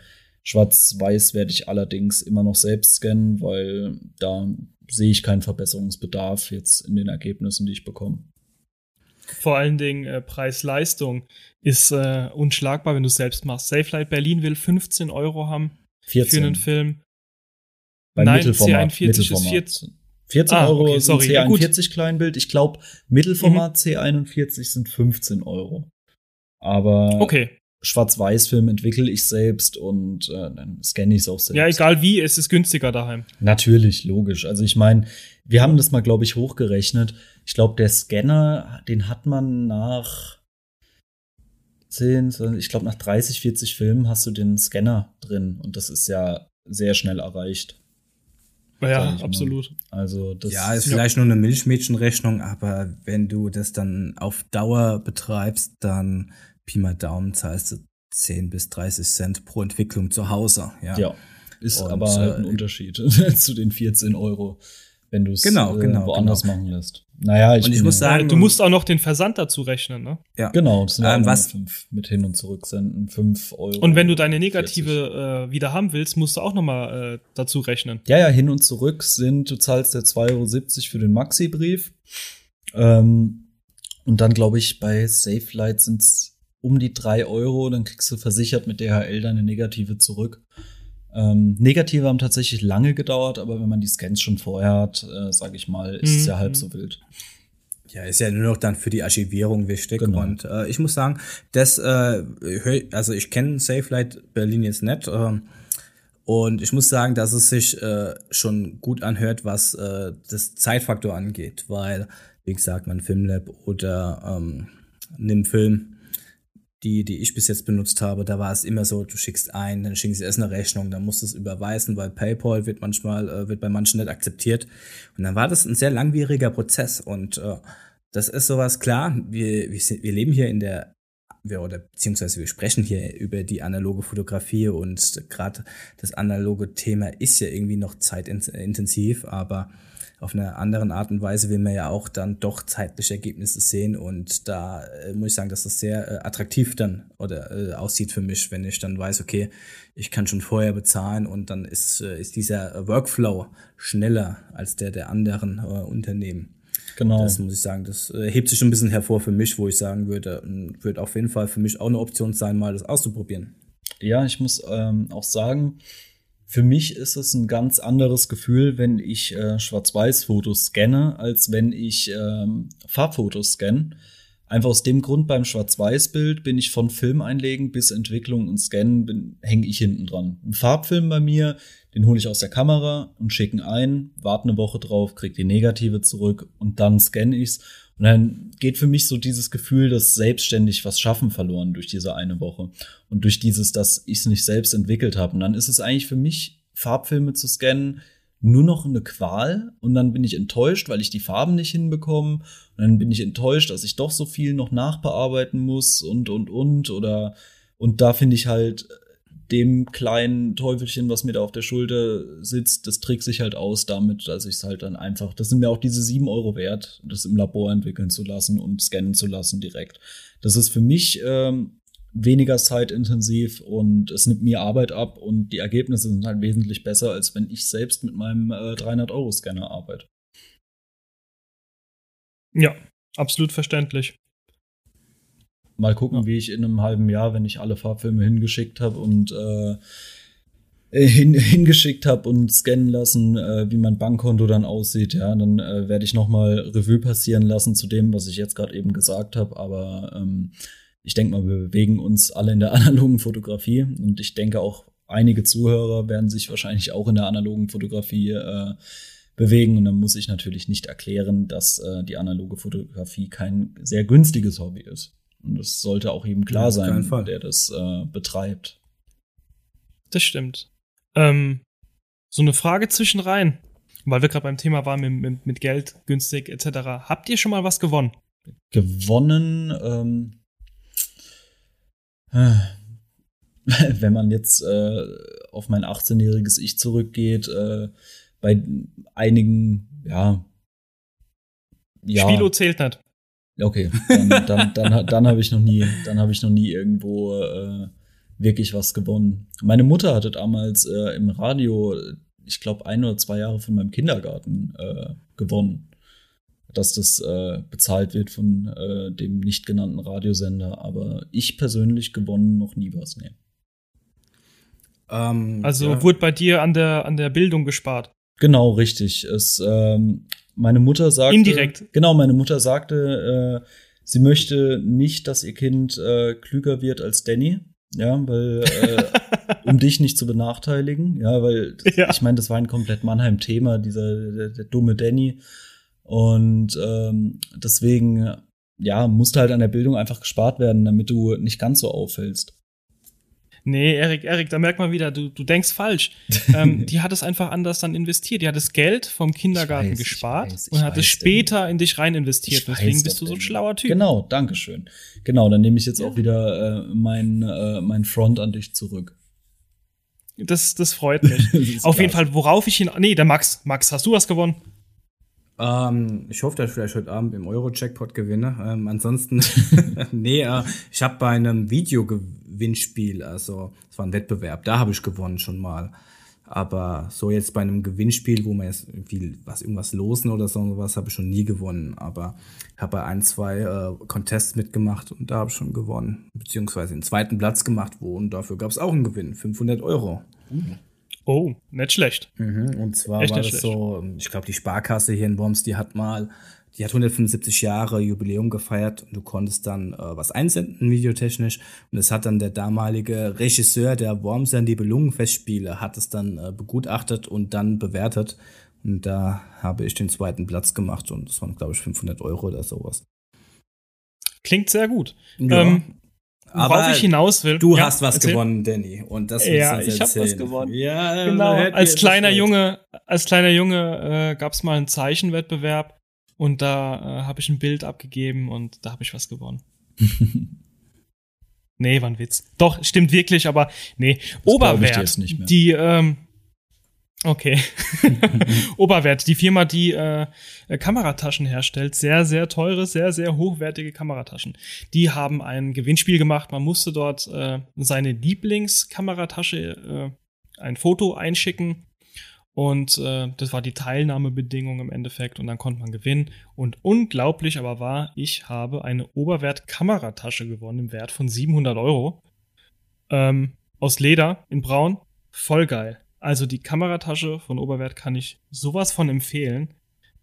Schwarz-Weiß werde ich allerdings immer noch selbst scannen, weil da sehe ich keinen Verbesserungsbedarf jetzt in den Ergebnissen, die ich bekomme. Vor allen Dingen äh, Preis-Leistung ist äh, unschlagbar, wenn du es selbst machst. SafeLight Berlin will 15 Euro haben 14. für einen Film. Bei Nein, Mittelformat. C41 Mittelformat. ist 14. 14 Ah, Euro okay, sorry. Ja, gut. C41 Kleinbild. Ich glaube, Mittelformat C41 sind 15 Euro. Aber Okay. Schwarz-Weiß-Film entwickle ich selbst und äh, dann scanne ich es auch selbst. Ja, egal wie, es ist günstiger daheim. Natürlich, logisch. Also ich meine, wir haben das mal, glaube ich, hochgerechnet. Ich glaube, der Scanner, den hat man nach 10, so- ich glaube, nach 30, 40 Filmen hast du den Scanner drin und das ist ja sehr schnell erreicht. Ja, mal. absolut. Also das Ja, ist vielleicht nur eine Milchmädchenrechnung, aber wenn du das dann auf Dauer betreibst, dann Pi mal Daumen zahlst du 10 bis 30 Cent pro Entwicklung zu Hause. Ja, Ja, ist Und, aber halt ein äh, Unterschied zu den 14 Euro, wenn du es Genau, äh, genau, woanders genau. machen lässt. Naja, ich, Und ich muss ja- sagen, du musst auch noch den Versand dazu rechnen, ne? ja. genau, das sind ja Ähm, was- fünf mit hin und zurück senden, 5 Euro. Und wenn du deine 40. negative äh, wieder haben willst, musst du auch noch mal äh, dazu rechnen. Ja, ja, hin und zurück sind, du zahlst ja 2,70 Euro für den Maxi-Brief. Ähm, und dann glaube ich, bei SafeLight sind es um die 3 Euro, dann kriegst du versichert mit DHL deine Negative zurück. Ähm, Negative haben tatsächlich lange gedauert, aber wenn man die Scans schon vorher hat, äh, sage ich mal, ist es Mhm. ja halb so wild. Ja, ist ja nur noch dann für die Archivierung wichtig. Genau. Und äh, ich muss sagen, das, äh, also ich kenne SafeLight Berlin jetzt nicht. ähm, und ich muss sagen, dass es sich äh, schon gut anhört, was äh, das Zeitfaktor angeht. Weil, wie gesagt, mein Filmlab oder ähm, nimm Film, die, die ich bis jetzt benutzt habe, da war es immer so, du schickst ein, dann schickst du erst eine Rechnung, dann musst du es überweisen, weil PayPal wird manchmal, äh, wird bei manchen nicht akzeptiert. Und dann war das ein sehr langwieriger Prozess. Und äh, das ist sowas, klar, wir, wir, wir leben hier in der, wir, oder beziehungsweise wir sprechen hier über die analoge Fotografie und gerade das analoge Thema ist ja irgendwie noch zeitintensiv, aber auf einer anderen Art und Weise will man ja auch dann doch zeitliche Ergebnisse sehen und da äh, muss ich sagen, dass das sehr äh, attraktiv dann oder äh, aussieht für mich, wenn ich dann weiß, okay, ich kann schon vorher bezahlen und dann ist, äh, ist dieser Workflow schneller als der der anderen äh, Unternehmen. Genau. Das muss ich sagen, das äh, hebt sich schon ein bisschen hervor für mich, wo ich sagen würde, wird auf jeden Fall für mich auch eine Option sein, mal das auszuprobieren. Ja, ich muss ähm, auch sagen, für mich ist es ein ganz anderes Gefühl, wenn ich äh, Schwarz-Weiß-Fotos scanne, als wenn ich ähm, Farbfotos scanne. Einfach aus dem Grund, beim Schwarz-Weiß-Bild bin ich von Film einlegen bis Entwicklung und Scannen hänge ich hinten dran. Ein Farbfilm bei mir, den hole ich aus der Kamera und schicke ein, warte eine Woche drauf, krieg die Negative zurück und dann scanne ich's. Und dann geht für mich so dieses Gefühl, dass selbstständig was schaffen verloren durch diese eine Woche. Und durch dieses, dass ich es nicht selbst entwickelt habe. Und dann ist es eigentlich für mich, Farbfilme zu scannen, nur noch eine Qual und dann bin ich enttäuscht, weil ich die Farben nicht hinbekomme. Und dann bin ich enttäuscht, dass ich doch so viel noch nachbearbeiten muss und, und, und. Oder, und da finde ich halt dem kleinen Teufelchen, was mir da auf der Schulter sitzt, das trägt sich halt aus damit, dass ich es halt dann einfach, das sind mir auch diese sieben Euro wert, das im Labor entwickeln zu lassen und scannen zu lassen direkt. Das ist für mich ähm, weniger zeitintensiv und es nimmt mir Arbeit ab und die Ergebnisse sind halt wesentlich besser, als wenn ich selbst mit meinem äh, 300-Euro-Scanner arbeite. Ja, absolut verständlich. Mal gucken, ja. wie ich in einem halben Jahr, wenn ich alle Farbfilme hingeschickt habe und äh, hin, hingeschickt habe und scannen lassen, äh, wie mein Bankkonto dann aussieht, ja, dann äh, werde ich noch mal Revue passieren lassen zu dem, was ich jetzt gerade eben gesagt habe. Aber ähm, ich denke mal, wir bewegen uns alle in der analogen Fotografie und ich denke auch einige Zuhörer werden sich wahrscheinlich auch in der analogen Fotografie äh, bewegen und dann muss ich natürlich nicht erklären, dass äh, die analoge Fotografie kein sehr günstiges Hobby ist. Und das sollte auch jedem klar ja, sein, der das äh, betreibt. Das stimmt. Ähm, so eine Frage zwischen rein, weil wir gerade beim Thema waren mit, mit, mit Geld, günstig etc. Habt ihr schon mal was gewonnen? Gewonnen, ähm, wenn man jetzt äh, auf mein 18-jähriges Ich zurückgeht, äh, bei einigen, ja. ja. Spielo zählt nicht. Okay, dann, dann, dann, dann habe ich noch nie, dann habe ich noch nie irgendwo äh, wirklich was gewonnen. Meine Mutter hatte damals äh, im Radio, ich glaube, ein oder zwei Jahre von meinem Kindergarten äh, gewonnen dass das äh, bezahlt wird von äh, dem nicht genannten Radiosender. Aber ich persönlich gewonnen noch nie was, nee. Ähm, also ja. wurde bei dir an der, an der Bildung gespart. Genau, richtig. Es, ähm, meine Mutter sagte. Indirekt. Genau, meine Mutter sagte, äh, sie möchte nicht, dass ihr Kind äh, klüger wird als Danny. Ja, weil, äh, um dich nicht zu benachteiligen. Ja, weil, ja. ich meine, das war ein komplett Mannheim-Thema, dieser der, der dumme Danny. Und ähm, deswegen, ja, musste halt an der Bildung einfach gespart werden, damit du nicht ganz so auffällst. Nee, Erik, Erik, da merkt man wieder, du, du denkst falsch. ähm, die hat es einfach anders dann investiert. Die hat das Geld vom Kindergarten weiß, gespart ich weiß, ich und hat es später denn. in dich rein investiert. Deswegen bist du so ein schlauer Typ. Genau, Dankeschön. Genau, dann nehme ich jetzt ja. auch wieder äh, mein, äh, mein Front an dich zurück. Das, das freut mich. das Auf jeden Fall, worauf ich hin. Nee, der Max. Max, hast du was gewonnen? Ähm, ich hoffe, dass ich vielleicht heute Abend im Euro-Jackpot gewinne. Ähm, ansonsten, nee, äh, ich habe bei einem Videogewinnspiel, also es war ein Wettbewerb, da habe ich gewonnen schon mal. Aber so jetzt bei einem Gewinnspiel, wo man jetzt irgendwie was irgendwas losen oder so was, habe ich schon nie gewonnen. Aber ich habe bei ein, zwei äh, Contests mitgemacht und da habe ich schon gewonnen. Beziehungsweise den zweiten Platz gemacht, wo und dafür gab es auch einen Gewinn, 500 Euro. Mhm. Oh, nicht schlecht. Mhm, und zwar Echt war das schlecht. so, ich glaube, die Sparkasse hier in Worms, die hat mal, die hat 175 Jahre Jubiläum gefeiert und du konntest dann äh, was einsenden, videotechnisch. Und es hat dann der damalige Regisseur der Wormser Nibelungenfestspiele, hat es dann äh, begutachtet und dann bewertet. Und da habe ich den zweiten Platz gemacht und das waren, glaube ich, 500 Euro oder sowas. Klingt sehr gut. Ja. Ähm, aber ich hinaus will. Du ja, hast was erzähl. gewonnen, Danny. Und das ja, ich habe was gewonnen. Ja, genau. Als kleiner Junge, als kleiner Junge äh, gab es mal einen Zeichenwettbewerb und da äh, habe ich ein Bild abgegeben und da habe ich was gewonnen. nee, war ein Witz. Doch, stimmt wirklich, aber nee. Das Oberwert. Die, ähm, Okay. Oberwert, die Firma, die äh, Kamerataschen herstellt, sehr, sehr teure, sehr, sehr hochwertige Kamerataschen. Die haben ein Gewinnspiel gemacht. Man musste dort äh, seine Lieblingkameratasche, äh, ein Foto einschicken. Und äh, das war die Teilnahmebedingung im Endeffekt. Und dann konnte man gewinnen. Und unglaublich aber war, ich habe eine Oberwert-Kameratasche gewonnen im Wert von 700 Euro. Ähm, aus Leder in Braun. Voll geil. Also die Kameratasche von Oberwert kann ich sowas von empfehlen.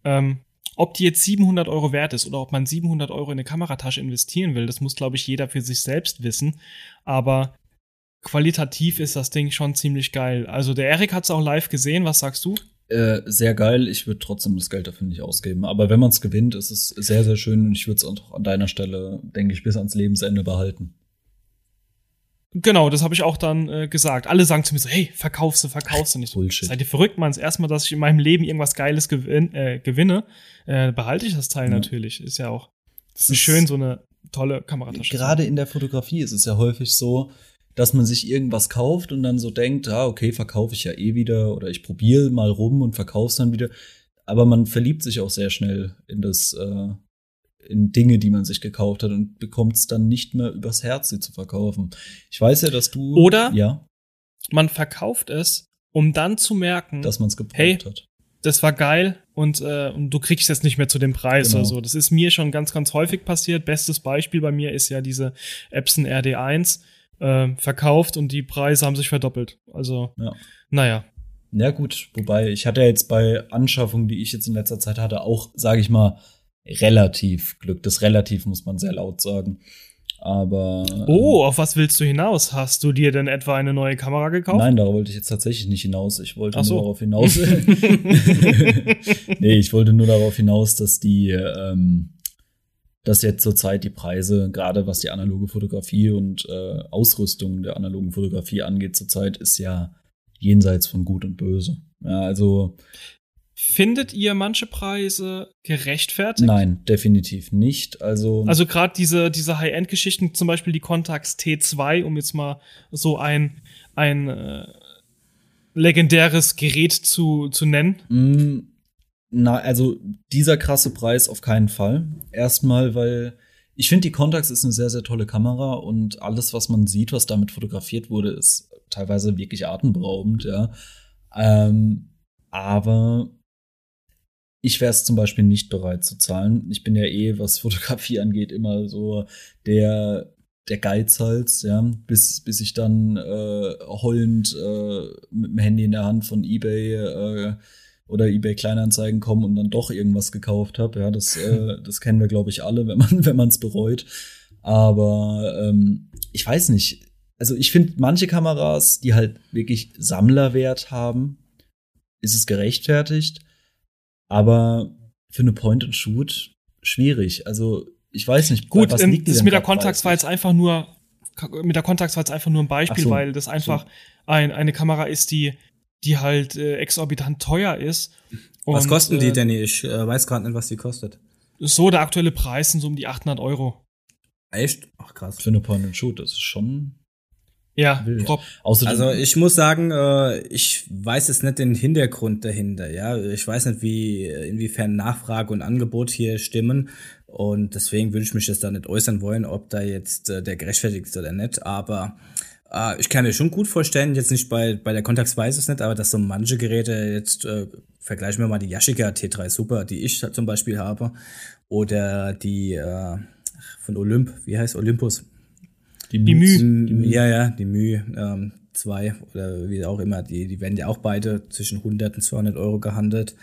Ähm, ob die jetzt 700 Euro wert ist oder ob man 700 Euro in eine Kameratasche investieren will, das muss, glaube ich, jeder für sich selbst wissen. Aber qualitativ ist das Ding schon ziemlich geil. Also der Erik hat es auch live gesehen. Was sagst du? Äh, sehr geil. Ich würde trotzdem das Geld dafür nicht ausgeben. Aber wenn man es gewinnt, ist es sehr, sehr schön und ich würde es auch an deiner Stelle, denke ich, bis ans Lebensende behalten. Genau, das habe ich auch dann äh, gesagt. Alle sagen zu mir so, hey, verkaufst du, verkaufst du nicht. Bullshit. Seid ihr verrückt, Mann? Das erste Mal, dass ich in meinem Leben irgendwas Geiles gewin äh, gewinne, äh, behalte ich das Teil Ja. natürlich. Ist ja auch ist schön, so eine tolle Kameratasche. Gerade in der Fotografie ist es ja häufig so, dass man sich irgendwas kauft und dann so denkt, ah, okay, verkaufe ich ja eh wieder oder ich probiere mal rum und verkaufe es dann wieder. Aber man verliebt sich auch sehr schnell in das, äh, in Dinge, die man sich gekauft hat und bekommt es dann nicht mehr übers Herz, sie zu verkaufen. Ich weiß ja, dass du. Oder? Ja, Man verkauft es, um dann zu merken, dass man es gebraucht Hey, hat. das war geil und, äh, und du kriegst jetzt nicht mehr zu dem Preis Genau. oder so. Das ist mir schon ganz, ganz häufig passiert. Bestes Beispiel bei mir ist ja diese Epson RD1 äh, verkauft und die Preise haben sich verdoppelt. Also, Ja. naja. Ja, gut, wobei ich hatte ja jetzt bei Anschaffungen, die ich jetzt in letzter Zeit hatte, auch, sage ich mal, relativ Glück. Das relativ muss man sehr laut sagen. Aber. Oh, auf was willst du hinaus? Hast du dir denn etwa eine neue Kamera gekauft? Nein, darauf wollte ich jetzt tatsächlich nicht hinaus. Ich wollte so. nur darauf hinaus. nee, ich wollte nur darauf hinaus, dass die, ähm, dass jetzt zurzeit die Preise, gerade was die analoge Fotografie und äh, Ausrüstung der analogen Fotografie angeht, zurzeit ist ja jenseits von Gut und Böse. Ja, also Findet ihr manche Preise gerechtfertigt? nein, definitiv nicht. Also, Also gerade diese, diese High-End-Geschichten, zum Beispiel die Contax T2, um jetzt mal so ein, ein äh, legendäres Gerät zu, zu nennen. Na, also dieser krasse Preis auf keinen Fall. Erstmal, weil ich finde, die Contax ist eine sehr, sehr tolle Kamera und alles, was man sieht, was damit fotografiert wurde, ist teilweise wirklich atemberaubend, ja. Ähm, aber ich wäre es zum Beispiel nicht bereit zu zahlen. Ich bin ja eh, was Fotografie angeht, immer so der der Geizhals, ja, bis, bis ich dann äh, heulend äh, mit dem Handy in der Hand von eBay äh, oder eBay Kleinanzeigen komme und dann doch irgendwas gekauft habe. Ja, das, äh, das kennen wir, glaube ich, alle, wenn man wenn man es bereut. Aber ähm, ich weiß nicht. Also ich finde manche Kameras, die halt wirklich Sammlerwert haben, ist es gerechtfertigt. Aber für eine Point-and-Shoot schwierig. Also ich weiß nicht. Gut, was ähm, liegt die das mit der Contax war jetzt einfach nur, mit der Contax war jetzt einfach nur ein Beispiel, so, weil das einfach so. ein, eine Kamera ist, die, die halt äh, exorbitant teuer ist. Was Und, kosten die, äh, Danny? Ich äh, weiß gerade nicht, was die kostet. So, der aktuelle Preis sind so um die 800 Euro. Echt? Ach krass. Für eine Point-and-Shoot, das ist schon Ja. Außerdem, Also ich muss sagen, äh, ich weiß jetzt nicht den Hintergrund dahinter, ja. Ich weiß nicht, wie, inwiefern Nachfrage und Angebot hier stimmen. Und deswegen würde ich mich jetzt da nicht äußern wollen, ob da jetzt äh, der gerechtfertigt ist oder nicht. Aber äh, ich kann mir schon gut vorstellen, jetzt nicht bei, bei der Contax weiß es nicht, aber dass so manche Geräte jetzt, äh, vergleichen wir mal die Yashica T3 Super, die ich zum Beispiel habe, oder die äh, von Olymp, wie heißt Olympus? Die Mühe. Mm, Ja, ja, die Mühe ähm, zwei oder wie auch immer, die, die werden ja auch beide zwischen 100 und 200 Euro gehandelt.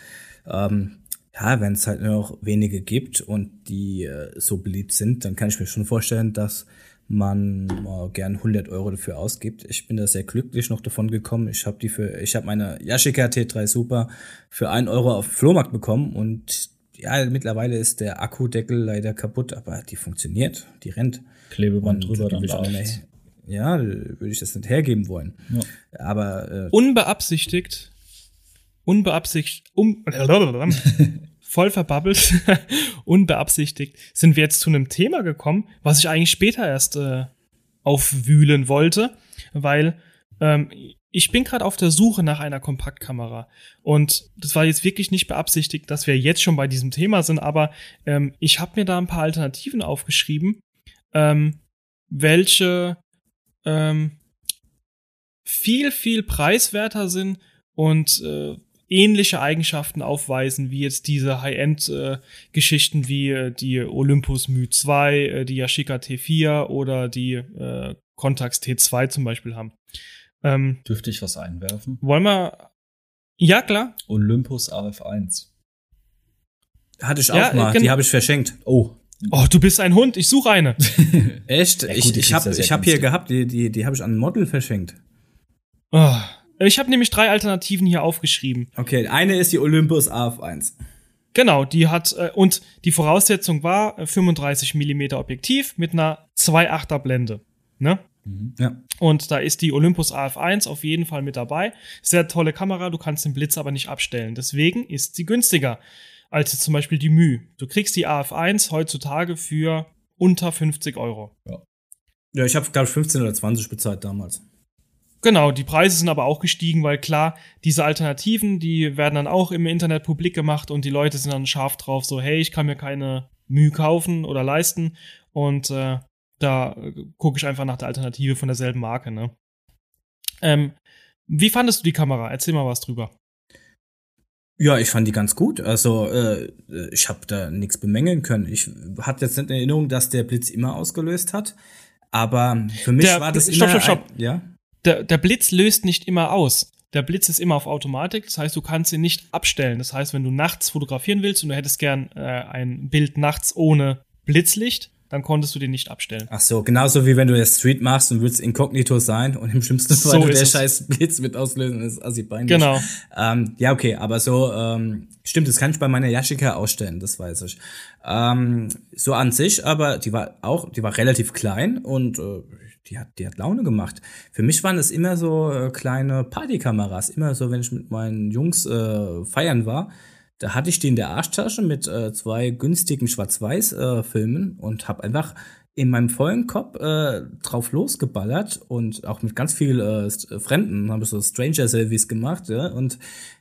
Ähm, ja, wenn es halt nur noch wenige gibt und die äh, so beliebt sind, dann kann ich mir schon vorstellen, dass man äh, gern 100 Euro dafür ausgibt. Ich bin da sehr glücklich noch davon gekommen. Ich habe die für, ich habe meine Yashica T3 Super für 1 Euro auf dem Flohmarkt bekommen und ja, mittlerweile ist der Akkudeckel leider kaputt, aber die funktioniert, die rennt. Klebeband Und drüber, dann auch nicht, ja, würde ich das nicht hergeben wollen. Ja. Aber äh, Unbeabsichtigt, unbeabsichtigt, um, voll verbabbelt, unbeabsichtigt, sind wir jetzt zu einem Thema gekommen, was ich eigentlich später erst äh, aufwühlen wollte, weil ähm, ich bin gerade auf der Suche nach einer Kompaktkamera. Und das war jetzt wirklich nicht beabsichtigt, dass wir jetzt schon bei diesem Thema sind, aber ähm, ich habe mir da ein paar Alternativen aufgeschrieben, ähm, welche ähm, viel, viel preiswerter sind und äh, ähnliche Eigenschaften aufweisen, wie jetzt diese High-End-Geschichten äh, wie äh, die Olympus Mu 2, äh, die Yashica T4 oder die äh, Contax T2 zum Beispiel haben. Ähm, Dürfte ich was einwerfen? Wollen wir. Ja, klar. Olympus AF1. Hatte ich auch ja, mal, die habe ich verschenkt. Oh. Oh, du bist ein Hund, ich suche eine. Echt? Ja, gut, ich ich habe ich hab hier gehabt, die, die, die habe ich an ein Model verschenkt. Oh. Ich habe nämlich drei Alternativen hier aufgeschrieben. Okay, eine ist die Olympus AF1. Genau, die hat, äh, und die Voraussetzung war 35 äh, mm Objektiv mit einer 2,8er Blende. Ne? Mhm. Ja. Und da ist die Olympus AF1 auf jeden Fall mit dabei. Sehr tolle Kamera, du kannst den Blitz aber nicht abstellen. Deswegen ist sie günstiger als jetzt zum Beispiel die Mü. Du kriegst die AF1 heutzutage für unter 50 Euro. Ja, ja ich habe, glaube ich, 15 oder 20 bezahlt damals. Genau, die Preise sind aber auch gestiegen, weil klar, diese Alternativen, die werden dann auch im Internet publik gemacht und die Leute sind dann scharf drauf, so, hey, ich kann mir keine Mühe kaufen oder leisten. Und äh, da gucke ich einfach nach der Alternative von derselben Marke. Ne? Ähm, wie fandest du die Kamera? Erzähl mal was drüber. Ja, ich fand die ganz gut. Also äh, ich habe da nichts bemängeln können. Ich hatte jetzt nicht in Erinnerung, dass der Blitz immer ausgelöst hat, aber für mich der, war das stopp, immer stopp, stopp. Ein, ja. Der, der Blitz löst nicht immer aus. Der Blitz ist immer auf Automatik, das heißt, du kannst ihn nicht abstellen. Das heißt, wenn du nachts fotografieren willst und du hättest gern äh, ein Bild nachts ohne Blitzlicht, dann konntest du den nicht abstellen. Ach so, genauso wie wenn du jetzt Street machst und willst inkognito sein und im schlimmsten Fall so der es. scheiß Blitz mit auslösen, ist assi peinlich. Genau. Ähm, ja, okay, aber so, ähm, stimmt, das kann ich bei meiner Yashica ausstellen, das weiß ich. Ähm, so an sich, aber die war auch, die war relativ klein und äh, die hat, die hat Laune gemacht. Für mich waren es immer so äh, kleine Partykameras. Immer so, wenn ich mit meinen Jungs äh, feiern war, da hatte ich die in der Arschtasche mit äh, zwei günstigen Schwarz-Weiß-Filmen äh, und habe einfach in meinem vollen Kopf äh, drauf losgeballert und auch mit ganz viel äh, Fremden habe ich so Stranger-Selfies gemacht ja? und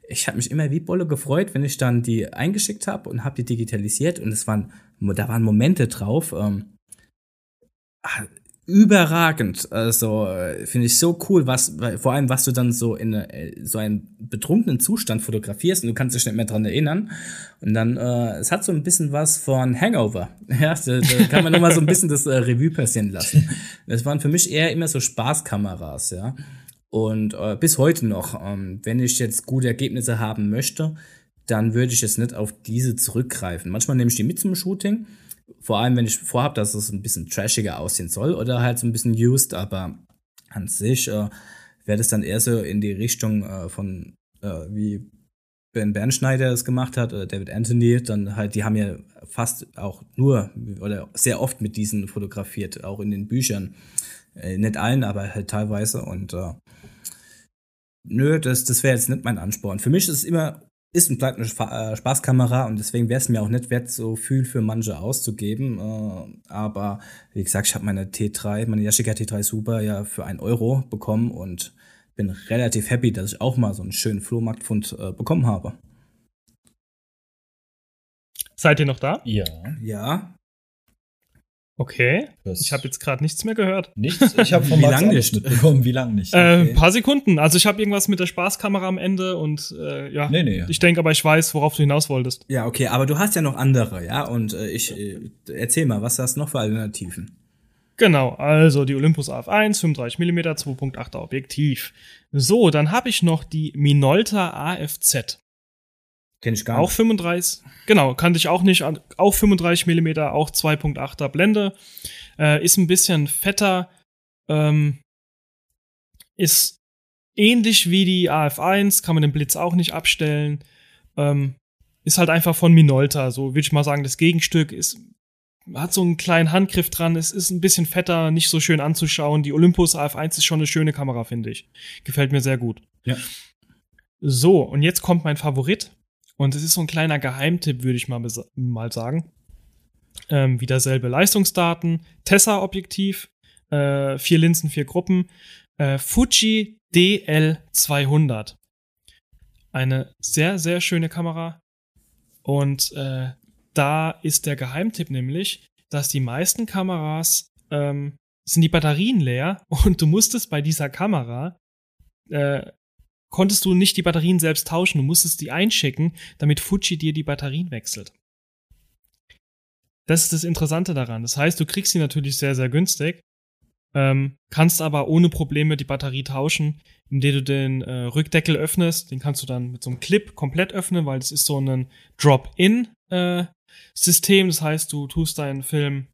ich habe mich immer wie Bolle gefreut, wenn ich dann die eingeschickt habe und habe die digitalisiert und es waren da waren Momente drauf. Ähm, ah, überragend. Also äh, finde ich so cool, was vor allem was du dann so in äh, so einen betrunkenen Zustand fotografierst und du kannst dich nicht mehr dran erinnern und dann äh, es hat so ein bisschen was von Hangover. Ja, da, da kann man noch mal so ein bisschen das äh, Revue passieren lassen. Das waren für mich eher immer so Spaßkameras, ja. Und äh, bis heute noch, ähm, wenn ich jetzt gute Ergebnisse haben möchte, dann würde ich jetzt nicht auf diese zurückgreifen. Manchmal nehme ich die mit zum Shooting vor allem, wenn ich vorhabe, dass es ein bisschen trashiger aussehen soll oder halt so ein bisschen used, aber an sich äh, wäre das dann eher so in die Richtung äh, von, äh, wie Ben Bernschneider es gemacht hat, oder David Anthony, dann halt, die haben ja fast auch nur oder sehr oft mit diesen fotografiert, auch in den Büchern. Äh, nicht allen, aber halt teilweise und äh, nö, das, das wäre jetzt nicht mein Ansporn. Für mich ist es immer ist und bleibt eine äh, Spaßkamera und deswegen wäre es mir auch nicht wert, so viel für manche auszugeben. Äh, aber wie gesagt, ich habe meine T3, meine Yashica T3 Super ja für ein Euro bekommen und bin relativ happy, dass ich auch mal so einen schönen Flohmarktfund äh, bekommen habe. Seid ihr noch da? Ja. Ja. Okay. Das ich habe jetzt gerade nichts mehr gehört. Nichts? Ich habe von Wie lange nicht mitbekommen. Wie lange nicht? Äh, okay. Äh, paar Sekunden. Also ich habe irgendwas mit der Spaßkamera am Ende und äh, ja. Nee, nee. Ich denke aber, ich weiß, worauf du hinaus wolltest. Ja, okay. Aber du hast ja noch andere, ja. Und äh, ich äh, erzähl mal, was hast du noch für Alternativen? Genau, also die Olympus AF1, 35 mm, 2.8er Objektiv. So, dann habe ich noch die Minolta AFZ. Kenn ich gar nicht. Auch 35, genau, kannte ich auch nicht. Auch 35 mm, auch 2.8er Blende. Äh, ist ein bisschen fetter. Ähm, ist ähnlich wie die AF1, kann man den Blitz auch nicht abstellen. Ähm, ist halt einfach von Minolta, so würde ich mal sagen, das Gegenstück ist hat so einen kleinen Handgriff dran, es ist ein bisschen fetter, nicht so schön anzuschauen. Die Olympus AF1 ist schon eine schöne Kamera, finde ich. Gefällt mir sehr gut. Ja. So, und jetzt kommt mein Favorit. Und es ist so ein kleiner Geheimtipp, würde ich mal, mal sagen. Ähm, wieder selbe Leistungsdaten, Tessa-Objektiv, äh, vier Linsen, vier Gruppen, äh, Fuji DL200. Eine sehr, sehr schöne Kamera. Und äh, da ist der Geheimtipp nämlich, dass die meisten Kameras ähm, sind die Batterien leer und du musstest bei dieser Kamera äh, konntest du nicht die Batterien selbst tauschen, du musstest die einschicken, damit Fuji dir die Batterien wechselt. Das ist das Interessante daran. Das heißt, du kriegst sie natürlich sehr, sehr günstig, ähm, kannst aber ohne Probleme die Batterie tauschen, indem du den äh, Rückdeckel öffnest. Den kannst du dann mit so einem Clip komplett öffnen, weil das ist so ein Drop-in-System. Äh, das heißt, du tust deinen Film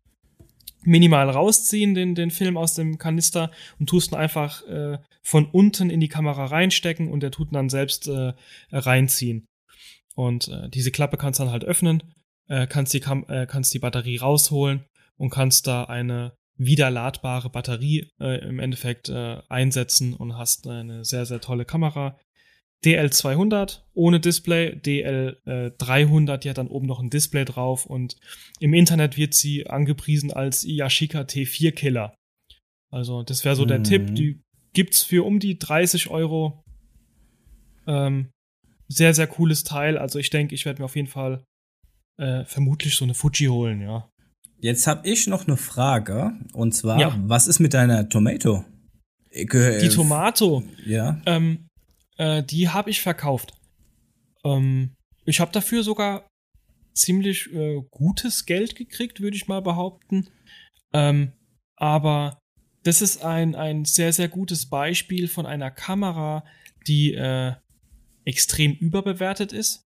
minimal rausziehen, den, den Film aus dem Kanister und tust ihn einfach äh, von unten in die Kamera reinstecken und der tut ihn dann selbst äh, reinziehen. Und äh, diese Klappe kannst du dann halt öffnen, äh, kannst, die Kam äh, kannst die Batterie rausholen und kannst da eine wiederladbare Batterie äh, im Endeffekt äh, einsetzen und hast eine sehr, sehr tolle Kamera. DL200 ohne Display, DL300, äh, die hat dann oben noch ein Display drauf und im Internet wird sie angepriesen als Yashica T4 Killer. Also das wäre so der mhm. Tipp, die gibt's für um die 30 Euro. Ähm, sehr, sehr cooles Teil. Also ich denke, ich werde mir auf jeden Fall äh, vermutlich so eine Fuji holen, ja. Jetzt habe ich noch eine Frage und zwar, ja. was ist mit deiner Tomato? Ich, äh, die Tomato. Ja. Ähm, äh, die habe ich verkauft. Ähm, ich habe dafür sogar ziemlich äh, gutes Geld gekriegt, würde ich mal behaupten. Ähm, aber das ist ein, ein sehr, sehr gutes Beispiel von einer Kamera, die äh, extrem überbewertet ist.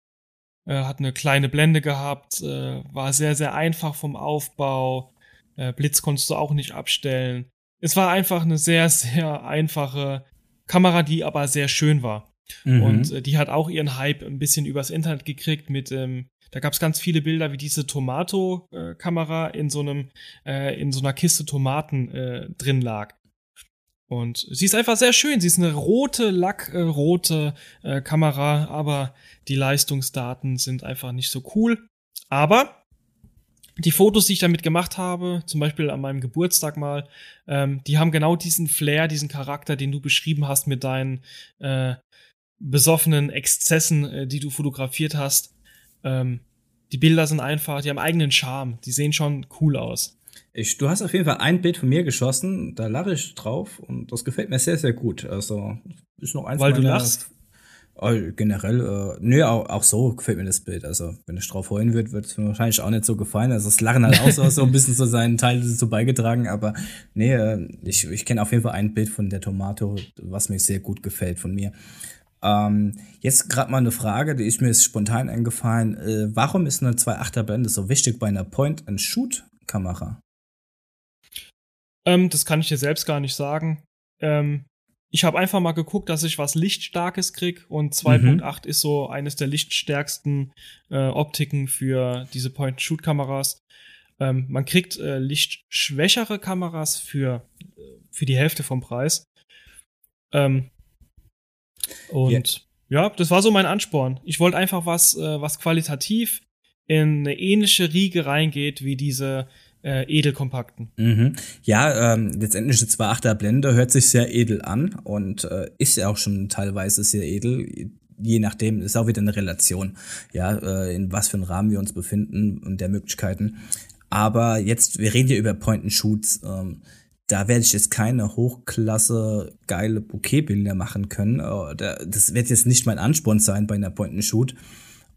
Äh, hat eine kleine Blende gehabt, äh, war sehr, sehr einfach vom Aufbau. Äh, Blitz konntest du auch nicht abstellen. Es war einfach eine sehr, sehr einfache Kamera, die aber sehr schön war. Mhm. Und äh, die hat auch ihren Hype ein bisschen übers Internet gekriegt mit, ähm, da gab es ganz viele Bilder, wie diese Tomato-Kamera in so einem, äh, in so einer Kiste Tomaten äh, drin lag. Und sie ist einfach sehr schön. Sie ist eine rote, lackrote äh, Kamera, aber die Leistungsdaten sind einfach nicht so cool. Aber die Fotos, die ich damit gemacht habe, zum Beispiel an meinem Geburtstag mal, ähm, die haben genau diesen Flair, diesen Charakter, den du beschrieben hast mit deinen äh, besoffenen Exzessen, äh, die du fotografiert hast. Ähm, die Bilder sind einfach, die haben eigenen Charme, die sehen schon cool aus. Ich, du hast auf jeden Fall ein Bild von mir geschossen, da lache ich drauf und das gefällt mir sehr, sehr gut. Also ist noch eins Weil du lachst? Äh, generell, äh, nö, auch, auch so gefällt mir das Bild. Also, wenn ich drauf heulen würde, wird es mir wahrscheinlich auch nicht so gefallen. Also, das Lachen hat auch so, so ein bisschen so seinen Teil dazu beigetragen. Aber nee, äh, ich, ich kenne auf jeden Fall ein Bild von der Tomato, was mir sehr gut gefällt von mir. Ähm, jetzt gerade mal eine Frage, die ist mir jetzt spontan eingefallen. Äh, warum ist eine 2.8er Blende so wichtig bei einer Point-and-Shoot-Kamera? Ähm, das kann ich dir selbst gar nicht sagen. Ähm, ich habe einfach mal geguckt, dass ich was Lichtstarkes krieg und 2.8 mhm. ist so eines der lichtstärksten äh, Optiken für diese Point-and-Shoot-Kameras. Ähm, man kriegt äh, lichtschwächere Kameras für, äh, für die Hälfte vom Preis. Ähm, und yeah. ja, das war so mein Ansporn. Ich wollte einfach was, äh, was qualitativ in eine ähnliche Riege reingeht wie diese äh, edelkompakten. Mhm. Ja, ähm, letztendlich eine 2.8er Blende hört sich sehr edel an und äh, ist ja auch schon teilweise sehr edel. Je nachdem ist auch wieder eine Relation, ja, äh, in was für einem Rahmen wir uns befinden und der Möglichkeiten. Aber jetzt, wir reden hier über Point-and-Shoots. Ähm, da werde ich jetzt keine Hochklasse geile Bouquetbilder machen können. Äh, das wird jetzt nicht mein Ansporn sein bei einer Point-and-Shoot.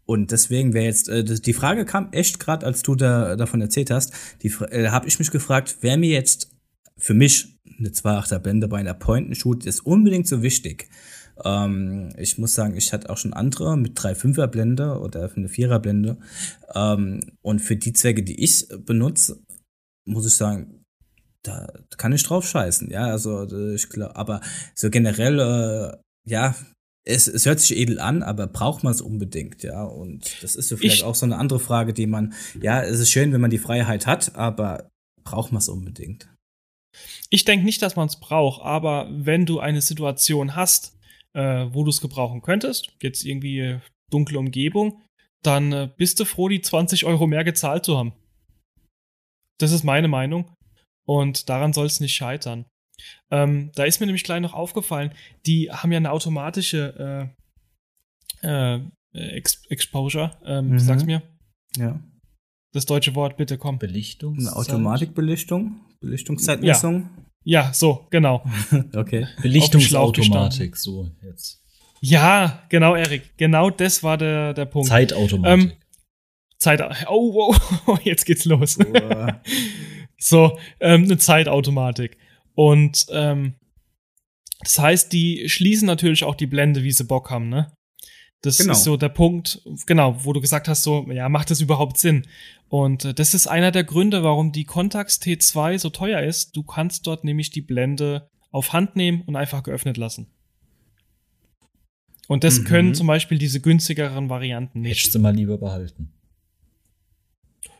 Und deswegen wäre jetzt, äh, die Frage kam echt gerade, als du da davon erzählt hast, die äh, habe ich mich gefragt, wäre mir jetzt für mich eine 2.8er Blende bei einer Point-and-Shoot ist unbedingt so wichtig. Ähm, ich muss sagen, ich hatte auch schon andere mit 3.5er Blende oder eine 4er Blende. Ähm, und für die Zwecke, die ich benutze, muss ich sagen, da kann ich drauf scheißen, ja, also äh, ich glaube, aber so generell, äh, ja, es, es hört sich edel an, aber braucht man es unbedingt, ja, und das ist so vielleicht ich, auch so eine andere Frage, die man, ja, es ist schön, wenn man die Freiheit hat, aber braucht man es unbedingt? Ich denke nicht, dass man es braucht, aber wenn du eine Situation hast, äh, wo du es gebrauchen könntest, jetzt irgendwie dunkle Umgebung, dann äh, bist du froh, die 20 Euro mehr gezahlt zu haben. Das ist meine Meinung. Und daran soll es nicht scheitern. Ähm, da ist mir nämlich gleich noch aufgefallen, die haben ja eine automatische äh, äh, Ex Exposure. Ähm, Mhm. Sag's mir. Ja. Das deutsche Wort, bitte komm. Belichtung. Eine Automatikbelichtung, Belichtungszeitmessung. Ja, so, genau. Okay. Belichtungsautomatik, so jetzt. Ja, genau, Erik. Genau das war der, der Punkt. Zeitautomatik. Ähm, Zeit. Oh, wow, jetzt geht's los. So, ähm, eine Zeitautomatik. Und ähm, das heißt, die schließen natürlich auch die Blende, wie sie Bock haben, ne? Das Genau. ist so der Punkt, genau, wo du gesagt hast, so, ja, macht das überhaupt Sinn? Und äh, das ist einer der Gründe, warum die Contax T2 so teuer ist. Du kannst dort nämlich die Blende auf Hand nehmen und einfach geöffnet lassen. Und das Mhm. können zum Beispiel diese günstigeren Varianten nicht. Hättest du mal lieber behalten.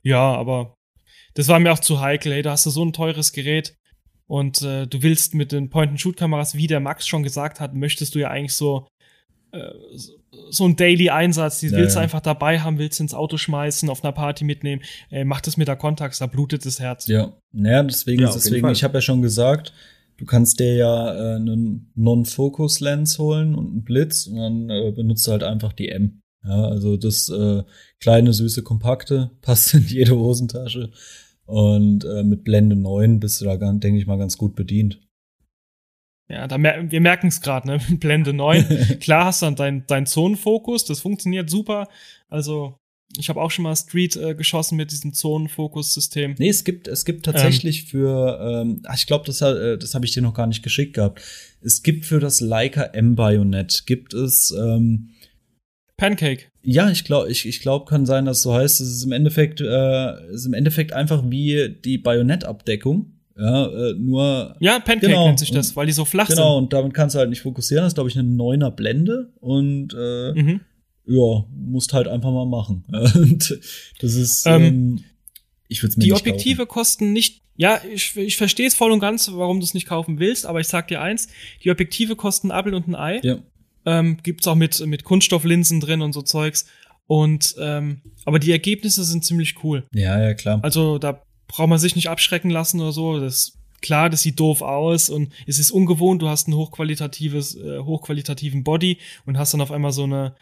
Ja, aber das war mir auch zu heikel. Hey, da hast du so ein teures Gerät und äh, du willst mit den Point-and-Shoot-Kameras, wie der Max schon gesagt hat, möchtest du ja eigentlich so äh, so- so ein Daily-Einsatz, die Ja, willst du ja. einfach dabei haben, willst ins Auto schmeißen, auf einer Party mitnehmen. Ey, mach das mit der Contax, da blutet das Herz. Ja, naja, deswegen, Ja, deswegen ich habe ja schon gesagt, du kannst dir ja äh, einen Non-Focus-Lens holen und einen Blitz und dann äh, benutzt du halt einfach die M. Ja, also das äh, kleine, süße, kompakte passt in jede Hosentasche. Und äh, mit Blende 9 bist du da, denke ich mal, ganz gut bedient. Ja, da mer wir merken es gerade, ne? Blende 9. Klar hast du dann dein, dein Zonenfokus, das funktioniert super. Also, ich habe auch schon mal Street äh, geschossen mit diesem Zonenfokus-System. Nee, es gibt, es gibt tatsächlich für, ähm, ach, ich glaube, das, äh, das habe ich dir noch gar nicht geschickt gehabt. Es gibt für das Leica M-Bayonet, gibt es, ähm, Pancake. Ja, ich glaube, ich, ich glaube, kann sein, dass es so heißt. Es ist im Endeffekt, äh, ist im Endeffekt einfach wie die Bajonettabdeckung. Ja, äh, nur Ja, Pancake Genau. nennt sich das, weil die so flach genau, und damit kannst du halt nicht fokussieren. Das ist, glaube ich, eine neuner Blende und äh, sind. Mhm. ja, musst halt einfach mal machen. und das ist, Ähm, ähm, ich würde es mir Die nicht Objektive kosten nicht. Ja, ich, ich verstehe es voll und ganz, warum du es nicht kaufen willst, aber ich sag dir eins: Die Objektive kosten ein Apfel und ein Ei. Kaufen. Ja. Ähm, gibt's auch mit, mit Kunststofflinsen drin und so Zeugs. Und ähm, aber die Ergebnisse sind ziemlich cool. ja, ja, klar. Also da braucht man sich nicht abschrecken lassen oder so. Das klar, das sieht doof aus und es ist ungewohnt. Du hast ein hochqualitatives, äh, hochqualitativen Body und hast dann auf einmal so eine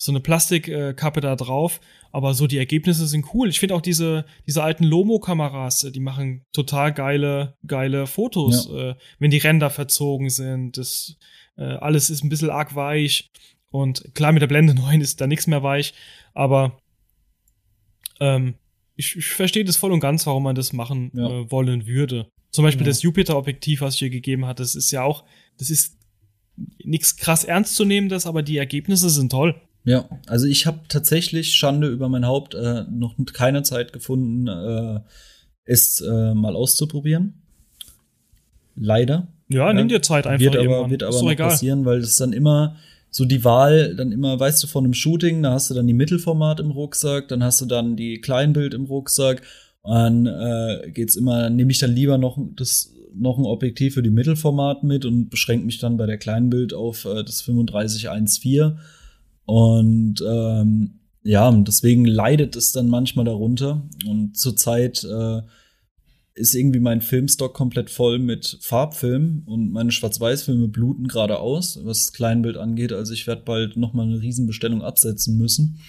so eine Plastikkappe äh, da drauf. Aber so die Ergebnisse sind cool. Ich finde auch diese diese alten Lomo-Kameras, äh, die machen total geile geile Fotos, äh, wenn die Ränder verzogen sind. Das äh, alles ist ein bisschen arg weich. Und klar, mit der Blende 9 ist da nichts mehr weich, aber ähm, ich, ich verstehe das voll und ganz, warum man das machen Ja. äh, wollen würde. Zum Beispiel Ja. das Jupiter-Objektiv, was ich dir gegeben hat, das ist ja auch, das ist nichts krass ernstzunehmendes, aber die Ergebnisse sind toll. Ja, also ich habe tatsächlich Schande über mein Haupt äh, noch keine Zeit gefunden, äh, es äh, mal auszuprobieren. Leider. Ja, nimm dir Zeit einfach wird aber, irgendwann. wird aber noch egal. passieren, weil es dann immer so die Wahl, dann immer, weißt du, von einem Shooting, da hast du dann die Mittelformat im Rucksack, dann hast du dann die Kleinbild im Rucksack, dann äh, geht's immer, dann nehme ich dann lieber noch das noch ein Objektiv für die Mittelformat mit und beschränke mich dann bei der Kleinbild auf äh, das 3514 und ähm, ja, und deswegen leidet es dann manchmal darunter und zurzeit äh, ist irgendwie mein Filmstock komplett voll mit Farbfilm und meine Schwarz-Weiß-Filme bluten gerade aus, was das Kleinbild angeht. Also ich werde bald noch mal eine Riesenbestellung absetzen müssen,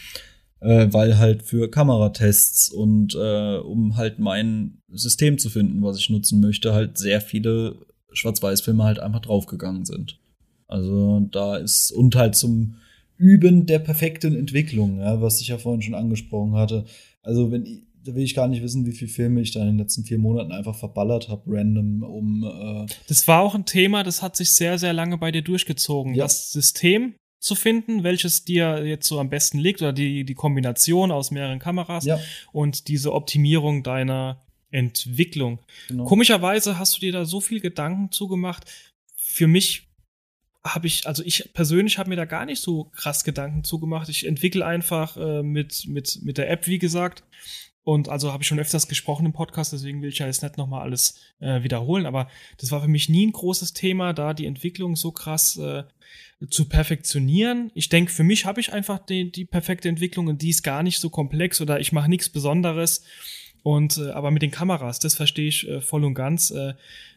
äh, weil halt für Kameratests und äh, um halt mein System zu finden, was ich nutzen möchte, halt sehr viele Schwarz-Weiß-Filme halt einfach draufgegangen sind. Also da ist und halt zum Üben der perfekten Entwicklung, ja, was ich ja vorhin schon angesprochen hatte. Also wenn ich, da will ich gar nicht wissen, wie viele Filme ich da in den letzten vier Monaten einfach verballert habe, random, um äh, Das war auch ein Thema, das hat sich sehr, sehr lange bei dir durchgezogen. Ja. Das System zu finden, welches dir jetzt so am besten liegt, oder die, die Kombination aus mehreren Kameras ja, und diese Optimierung deiner Entwicklung. genau. Komischerweise hast du dir da so viel Gedanken zugemacht. Für mich habe ich, also ich persönlich habe mir da gar nicht so krass Gedanken zugemacht. Ich entwickle einfach äh, mit, mit, mit der App, wie gesagt. Und also habe ich schon öfters gesprochen im Podcast, deswegen will ich ja jetzt nicht nochmal alles äh, wiederholen. Aber das war für mich nie ein großes Thema, da die Entwicklung so krass äh, zu perfektionieren. Ich denke, für mich habe ich einfach die, die perfekte Entwicklung und die ist gar nicht so komplex oder ich mache nichts Besonderes. Und äh, aber mit den Kameras, das verstehe ich äh, voll und ganz. Äh,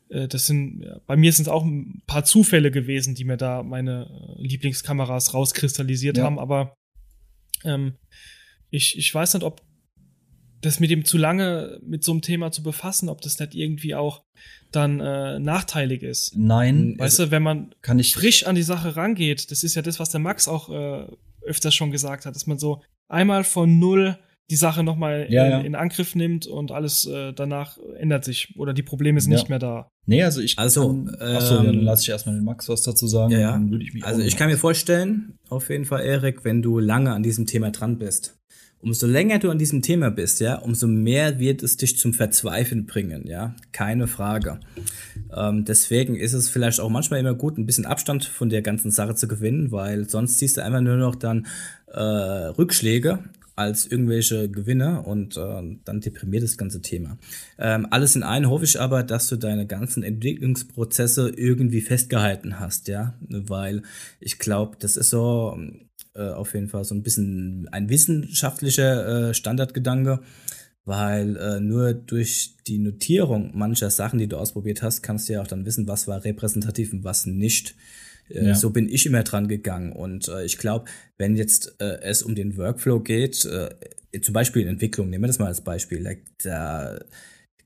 äh, das sind, bei mir sind es auch ein paar Zufälle gewesen, die mir da meine äh, Lieblingskameras rauskristallisiert ja. haben, aber ähm, ich, ich weiß nicht, ob das mit dem zu lange mit so einem Thema zu befassen, ob das nicht irgendwie auch dann äh, nachteilig ist. Nein. Weißt also, du, wenn man kann ich frisch an die Sache rangeht, das ist ja das, was der Max auch äh, öfters schon gesagt hat, dass man so einmal von null die Sache nochmal ja, in, ja. in Angriff nimmt und alles äh, danach ändert sich oder die Probleme sind ja. nicht mehr da. Nee, also ich. Also, kann, ähm, achso, ja, dann lasse ich erstmal den Max was dazu sagen. Ja, ja. Dann würde ich mich also ich kann mir vorstellen, auf jeden Fall, Erik, wenn du lange an diesem Thema dran bist, umso länger du an diesem Thema bist, ja, umso mehr wird es dich zum Verzweifeln bringen, ja, keine Frage. Ähm, deswegen ist es vielleicht auch manchmal immer gut, ein bisschen Abstand von der ganzen Sache zu gewinnen, weil sonst siehst du einfach nur noch dann äh, Rückschläge als irgendwelche Gewinne und äh, dann deprimiert das ganze Thema. Ähm, alles in allem hoffe ich aber, dass du deine ganzen Entwicklungsprozesse irgendwie festgehalten hast, ja, weil ich glaube, das ist so äh, auf jeden Fall so ein bisschen ein wissenschaftlicher äh, Standardgedanke, weil äh, nur durch die Notierung mancher Sachen, die du ausprobiert hast, kannst du ja auch dann wissen, was war repräsentativ und was nicht. Äh, ja. So bin ich immer dran gegangen. Und äh, ich glaube, wenn jetzt äh, es um den Workflow geht, äh, zum Beispiel in Entwicklung, nehmen wir das mal als Beispiel, da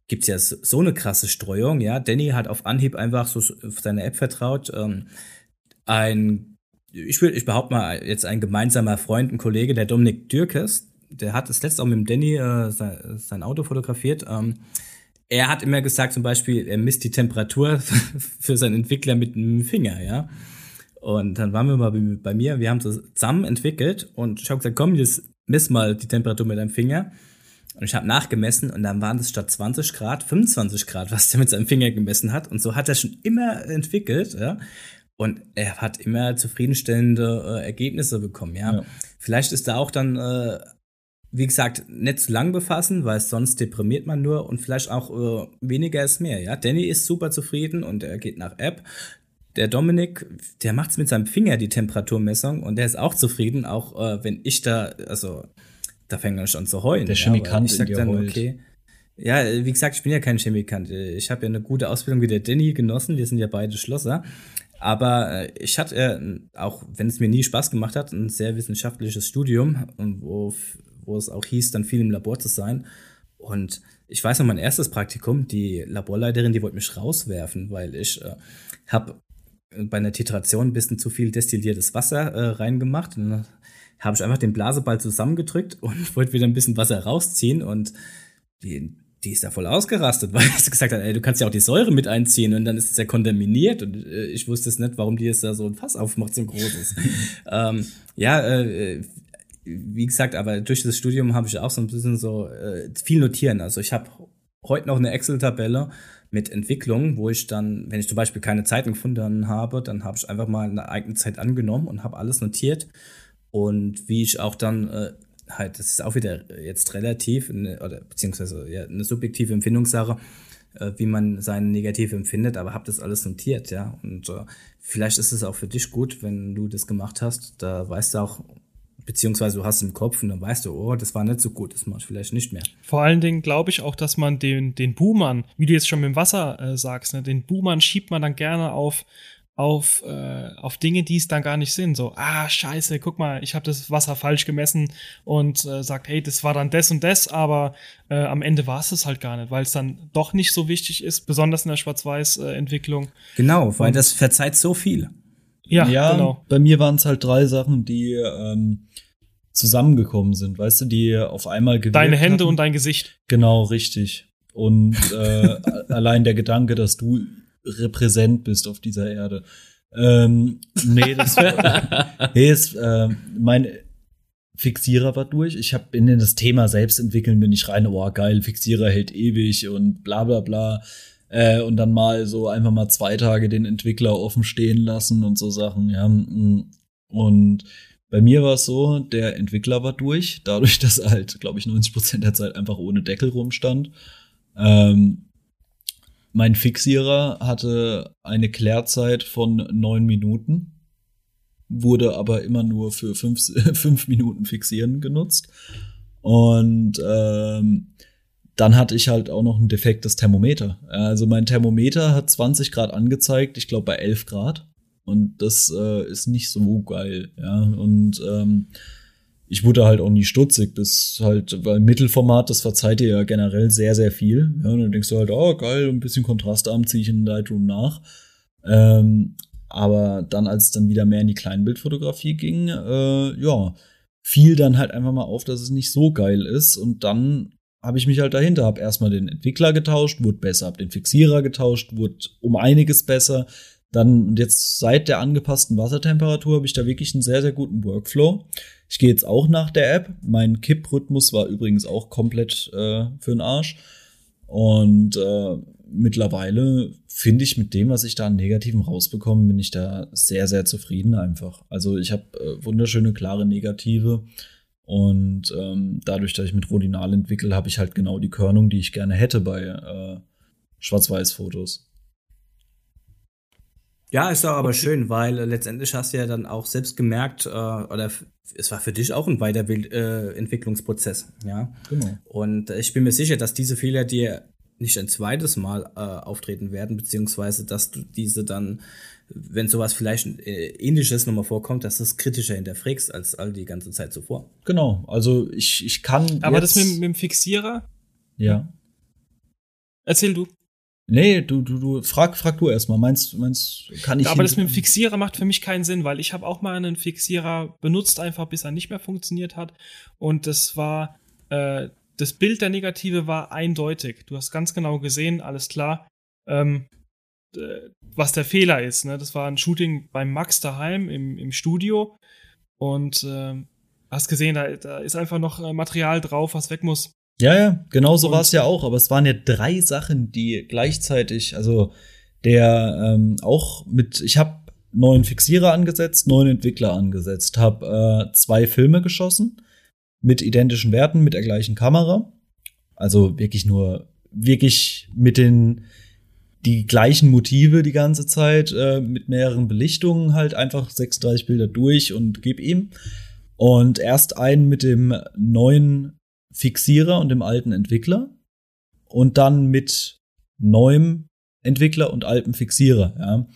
gibt's ja so eine krasse Streuung, ja. Danny hat auf Anhieb einfach so auf seine App vertraut. Ähm, ein, ich will, ich behaupte mal, jetzt ein gemeinsamer Freund, ein Kollege, der Dominik Dürkes, der hat das letzte auch mit dem Danny äh, sein, sein Auto fotografiert. Ähm, er hat immer gesagt, zum Beispiel, er misst die Temperatur für seinen Entwickler mit dem Finger, ja. Und dann waren wir mal bei mir, wir haben zusammen entwickelt und ich habe gesagt, komm, jetzt miss mal die Temperatur mit deinem Finger. Und ich habe nachgemessen und dann waren es statt 20 Grad 25 Grad, was der mit seinem Finger gemessen hat. Und so hat er schon immer entwickelt, ja. Und er hat immer zufriedenstellende äh, Ergebnisse bekommen, ja? ja. Vielleicht ist da auch dann äh, wie gesagt, nicht zu lang befassen, weil sonst deprimiert man nur und vielleicht auch äh, weniger ist mehr. Ja, Danny ist super zufrieden und er geht nach App. Der Dominik, der macht es mit seinem Finger die Temperaturmessung und der ist auch zufrieden, auch äh, wenn ich da, also da fängt er schon zu heulen. Der Chemikant ja, ich sag dann, okay. Ja, wie gesagt, ich bin ja kein Chemikant. Ich habe ja eine gute Ausbildung wie der Danny genossen. Wir sind ja beide Schlosser. Aber äh, ich hatte, äh, auch wenn es mir nie Spaß gemacht hat, ein sehr wissenschaftliches Studium, wo wo es auch hieß, dann viel im Labor zu sein. Und ich weiß noch, mein erstes Praktikum, die Laborleiterin, die wollte mich rauswerfen, weil ich äh, habe bei einer Titration ein bisschen zu viel destilliertes Wasser äh, reingemacht. Und dann habe ich einfach den Blaseball zusammengedrückt und wollte wieder ein bisschen Wasser rausziehen. Und die, die ist da voll ausgerastet, weil sie gesagt hat, ey, du kannst ja auch die Säure mit einziehen und dann ist es ja kontaminiert. Und äh, ich wusste es nicht, warum die jetzt da so ein Fass aufmacht, so ein großes. ähm, ja, äh, wie gesagt, aber durch das Studium habe ich auch so ein bisschen so äh, viel notieren. Also ich habe heute noch eine Excel-Tabelle mit Entwicklungen, wo ich dann, wenn ich zum Beispiel keine Zeiten gefunden habe, dann habe ich einfach mal eine eigene Zeit angenommen und habe alles notiert. Und wie ich auch dann äh, halt, das ist auch wieder jetzt relativ, eine, oder beziehungsweise ja, eine subjektive Empfindungssache, äh, wie man seine Negative empfindet, aber habe das alles notiert, ja. Und äh, vielleicht ist es auch für dich gut, wenn du das gemacht hast. Da weißt du auch, beziehungsweise du hast im Kopf und dann weißt du, oh, das war nicht so gut, das mache ich vielleicht nicht mehr. Vor allen Dingen glaube ich auch, dass man den, den Boomern, wie du jetzt schon mit dem Wasser äh, sagst, ne, den Boomern schiebt man dann gerne auf auf, äh, auf Dinge, die es dann gar nicht sind. So, ah, scheiße, guck mal, ich habe das Wasser falsch gemessen und äh, sagt, hey, das war dann das und das, aber äh, am Ende war es es halt gar nicht, weil es dann doch nicht so wichtig ist, besonders in der Schwarz-Weiß-Entwicklung. Genau, weil und, das verzeiht so viel. Ja, ja genau. Bei mir waren es halt drei Sachen, die ähm, zusammengekommen sind, weißt du, die auf einmal gewirkt Deine Hände hatten. und dein Gesicht. Genau, richtig. Und äh, allein der Gedanke, dass du repräsent bist auf dieser Erde. Ähm, nee, das, nee, ist, äh, mein Fixierer war durch. Ich habe in das Thema selbst entwickeln bin ich rein, oh geil, Fixierer hält ewig und bla bla bla. Äh, und dann mal so einfach mal zwei Tage den Entwickler offen stehen lassen und so Sachen, ja. Und bei mir war es so, der Entwickler war durch, dadurch, dass er halt, glaube ich, 90 Prozent der Zeit einfach ohne Deckel rumstand. Ähm, mein Fixierer hatte eine Klärzeit von neun Minuten, wurde aber immer nur für fünf, fünf Minuten fixieren genutzt. Und ähm, dann hatte ich halt auch noch ein defektes Thermometer. Also mein Thermometer hat 20 Grad angezeigt, ich glaube bei 11 Grad. Und das äh, ist nicht so geil, ja. Und ähm, ich wurde halt auch nie stutzig. Das halt, weil Mittelformat, das verzeiht dir ja generell sehr, sehr viel. Ja, und dann denkst du halt, oh geil, ein bisschen Kontrastarm ziehe ich in Lightroom nach. Ähm, aber dann, als es dann wieder mehr in die Kleinbildfotografie ging, äh, ja, fiel dann halt einfach mal auf, dass es nicht so geil ist. Und dann habe ich mich halt dahinter, habe erstmal den Entwickler getauscht, wurde besser, habe den Fixierer getauscht, wurde um einiges besser. Dann und jetzt seit der angepassten Wassertemperatur habe ich da wirklich einen sehr, sehr guten Workflow. Ich gehe jetzt auch nach der App. Mein Kipprhythmus war übrigens auch komplett äh, für den Arsch. Und äh, mittlerweile finde ich mit dem, was ich da an Negativen rausbekomme, bin ich da sehr, sehr zufrieden einfach. Also ich habe äh, wunderschöne, klare Negative. Und ähm, dadurch, dass ich mit Rodinal entwickle, habe ich halt genau die Körnung, die ich gerne hätte bei äh, Schwarz-Weiß-Fotos. Ja, ist doch aber schön, weil äh, letztendlich hast du ja dann auch selbst gemerkt, äh, oder es war für dich auch ein Weiterentwicklungsprozess, äh, ja. Genau. Und ich bin mir sicher, dass diese Fehler dir nicht ein zweites Mal äh, auftreten werden, beziehungsweise dass du diese dann, wenn sowas vielleicht äh, ähnliches nochmal vorkommt, dass du es kritischer hinterfragst als all die ganze Zeit zuvor. Genau, also ich, ich kann. Aber das mit, mit dem Fixierer? Ja. Erzähl du. Nee, du, du, du, frag, frag du erstmal. Meinst, meinst, kann ich. aber das mit dem Fixierer macht für mich keinen Sinn, weil ich habe auch mal einen Fixierer benutzt, einfach bis er nicht mehr funktioniert hat. Und das war, äh, das Bild der Negative war eindeutig. Du hast ganz genau gesehen, alles klar, ähm, was der Fehler ist. Ne? Das war ein Shooting beim Max daheim im, im Studio. Und äh, hast gesehen, da, da ist einfach noch äh, Material drauf, was weg muss. Ja, ja, genau so war es ja auch, aber es waren ja drei Sachen, die gleichzeitig, also der ähm, auch mit, ich habe neuen Fixierer angesetzt, neuen Entwickler angesetzt, habe äh, zwei Filme geschossen mit identischen Werten, mit der gleichen Kamera, also wirklich nur, wirklich mit den die gleichen Motive die ganze Zeit, äh, mit mehreren Belichtungen halt einfach 36 Bilder durch und gib ihm. Und erst einen mit dem neuen Fixierer und dem alten Entwickler und dann mit neuem Entwickler und altem Fixierer, ja.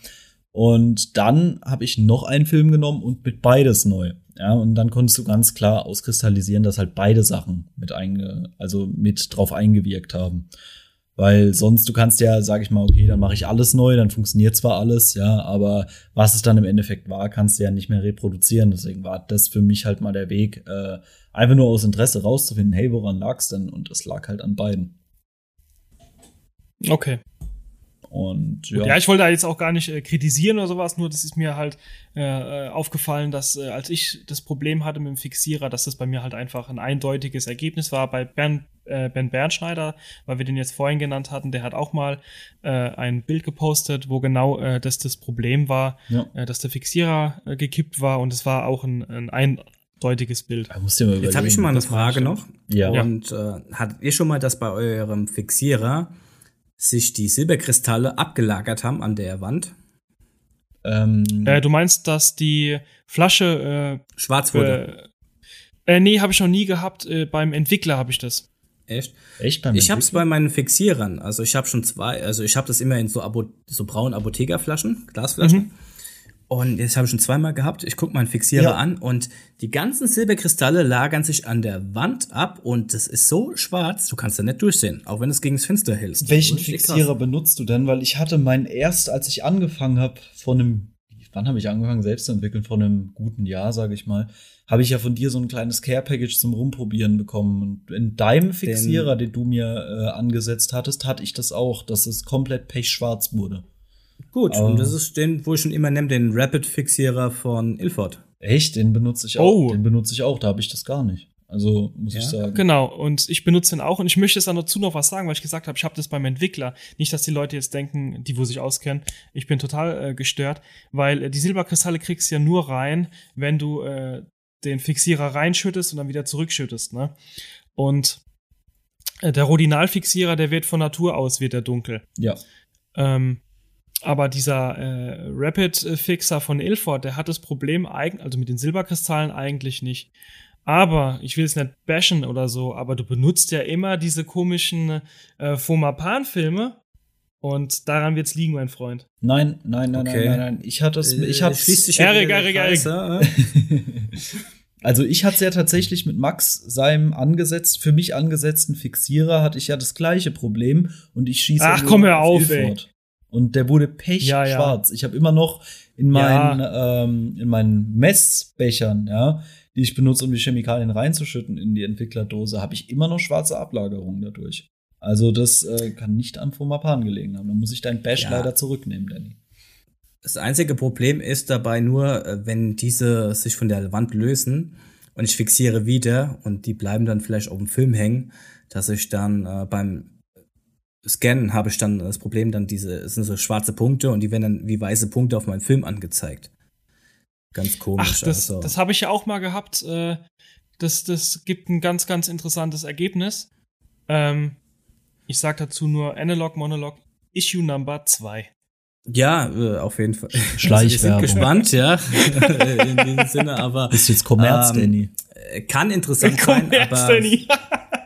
Und dann habe ich noch einen Film genommen und mit beides neu. Ja, und dann konntest du ganz klar auskristallisieren, dass halt beide Sachen mit einge, also mit drauf eingewirkt haben. Weil sonst, du kannst ja, sag ich mal, okay, dann mache ich alles neu, dann funktioniert zwar alles, ja, aber was es dann im Endeffekt war, kannst du ja nicht mehr reproduzieren. Deswegen war das für mich halt mal der Weg, äh, einfach nur aus Interesse rauszufinden, hey, woran lag's denn? Und es lag halt an beiden. Okay. Und ja. ja, ich wollte da jetzt auch gar nicht äh, kritisieren oder sowas, nur das ist mir halt äh, äh, aufgefallen, dass äh, als ich das Problem hatte mit dem Fixierer, dass das bei mir halt einfach ein eindeutiges Ergebnis war. Bei Bernd, äh, Ben Bernschneider, weil wir den jetzt vorhin genannt hatten, der hat auch mal äh, ein Bild gepostet, wo genau äh, das das Problem war, ja. äh, dass der Fixierer äh, gekippt war und es war auch ein, ein eindeutiges Bild. Jetzt habe ich schon mal eine Frage noch. Ja. Und äh, hattet ihr schon mal das bei eurem Fixierer sich die Silberkristalle abgelagert haben an der Wand. Ähm, äh, du meinst, dass die Flasche äh, schwarz wurde? Äh, äh, nee, habe ich noch nie gehabt. Äh, beim Entwickler habe ich das. Echt? Echt beim Ich habe es bei meinen Fixierern. Also ich habe schon zwei. Also ich habe das immer in so, Abo so braunen Apothekerflaschen, Glasflaschen. Mhm. Und jetzt habe ich schon zweimal gehabt. Ich gucke meinen Fixierer ja. an und die ganzen Silberkristalle lagern sich an der Wand ab und das ist so schwarz, du kannst da nicht durchsehen, auch wenn du es gegen das Fenster hältst. Welchen Fixierer benutzt du denn? Weil ich hatte meinen erst, als ich angefangen habe, vor einem, wann habe ich angefangen selbst zu entwickeln? Vor einem guten Jahr, sage ich mal, habe ich ja von dir so ein kleines Care-Package zum Rumprobieren bekommen. Und in deinem Fixierer, den, den du mir äh, angesetzt hattest, hatte ich das auch, dass es komplett pechschwarz wurde. Gut, Aber und das ist den, wo ich schon immer nehme, den Rapid-Fixierer von Ilford. Echt? Den benutze ich auch. Oh. Den benutze ich auch, da habe ich das gar nicht. Also muss ja. ich sagen. Genau, und ich benutze den auch und ich möchte jetzt dazu noch was sagen, weil ich gesagt habe, ich habe das beim Entwickler. Nicht, dass die Leute jetzt denken, die wo sich auskennen, ich bin total äh, gestört, weil äh, die Silberkristalle kriegst du ja nur rein, wenn du äh, den Fixierer reinschüttest und dann wieder zurückschüttest, ne? Und äh, der Rodinalfixierer, der wird von Natur aus wird der dunkel. Ja. Ähm, aber dieser äh, Rapid Fixer von Ilford, der hat das Problem, also mit den Silberkristallen eigentlich nicht. Aber ich will es nicht bashen oder so, aber du benutzt ja immer diese komischen äh, Fomapan-Filme und daran wird's liegen, mein Freund. Nein, nein, nein, Okay. nein, nein, nein. Ich hatte es, ich Äh, hatte schließt sich Erik? Also ich hatte es ja tatsächlich mit Max, seinem angesetzt, für mich angesetzten Fixierer, hatte ich ja das gleiche Problem und ich schieße Ach, komm, hör auf, Ilford. Und der wurde Ja, ja. pechschwarz. Ich habe immer noch in meinen, ähm, in meinen Messbechern, ja, die ich benutze, um die Chemikalien reinzuschütten in die Entwicklerdose, habe ich immer noch schwarze Ablagerungen dadurch. Also das äh, kann nicht am Fomapan gelegen haben. Da muss ich dein Bash Ja. leider zurücknehmen, Danny. Das einzige Problem ist dabei nur, äh, wenn diese sich von der Wand lösen und ich fixiere wieder und die bleiben dann vielleicht auf dem Film hängen, dass ich dann äh, beim Scannen habe ich dann das Problem, dann diese, es sind so schwarze Punkte und die werden dann wie weiße Punkte auf meinem Film angezeigt. Ganz komisch. Ach, das, also. das habe ich ja auch mal gehabt. Äh, das, das gibt ein ganz, ganz interessantes Ergebnis. Ähm, ich sag dazu nur Analog Monolog Issue Number 2. ja, äh, auf jeden Fall. Schleichwerbung. Wir sind gespannt, ja, in diesem Sinne, aber Ist jetzt Kommerz, Ähm, Danny. kann interessant sein, Kommerz, aber Danny.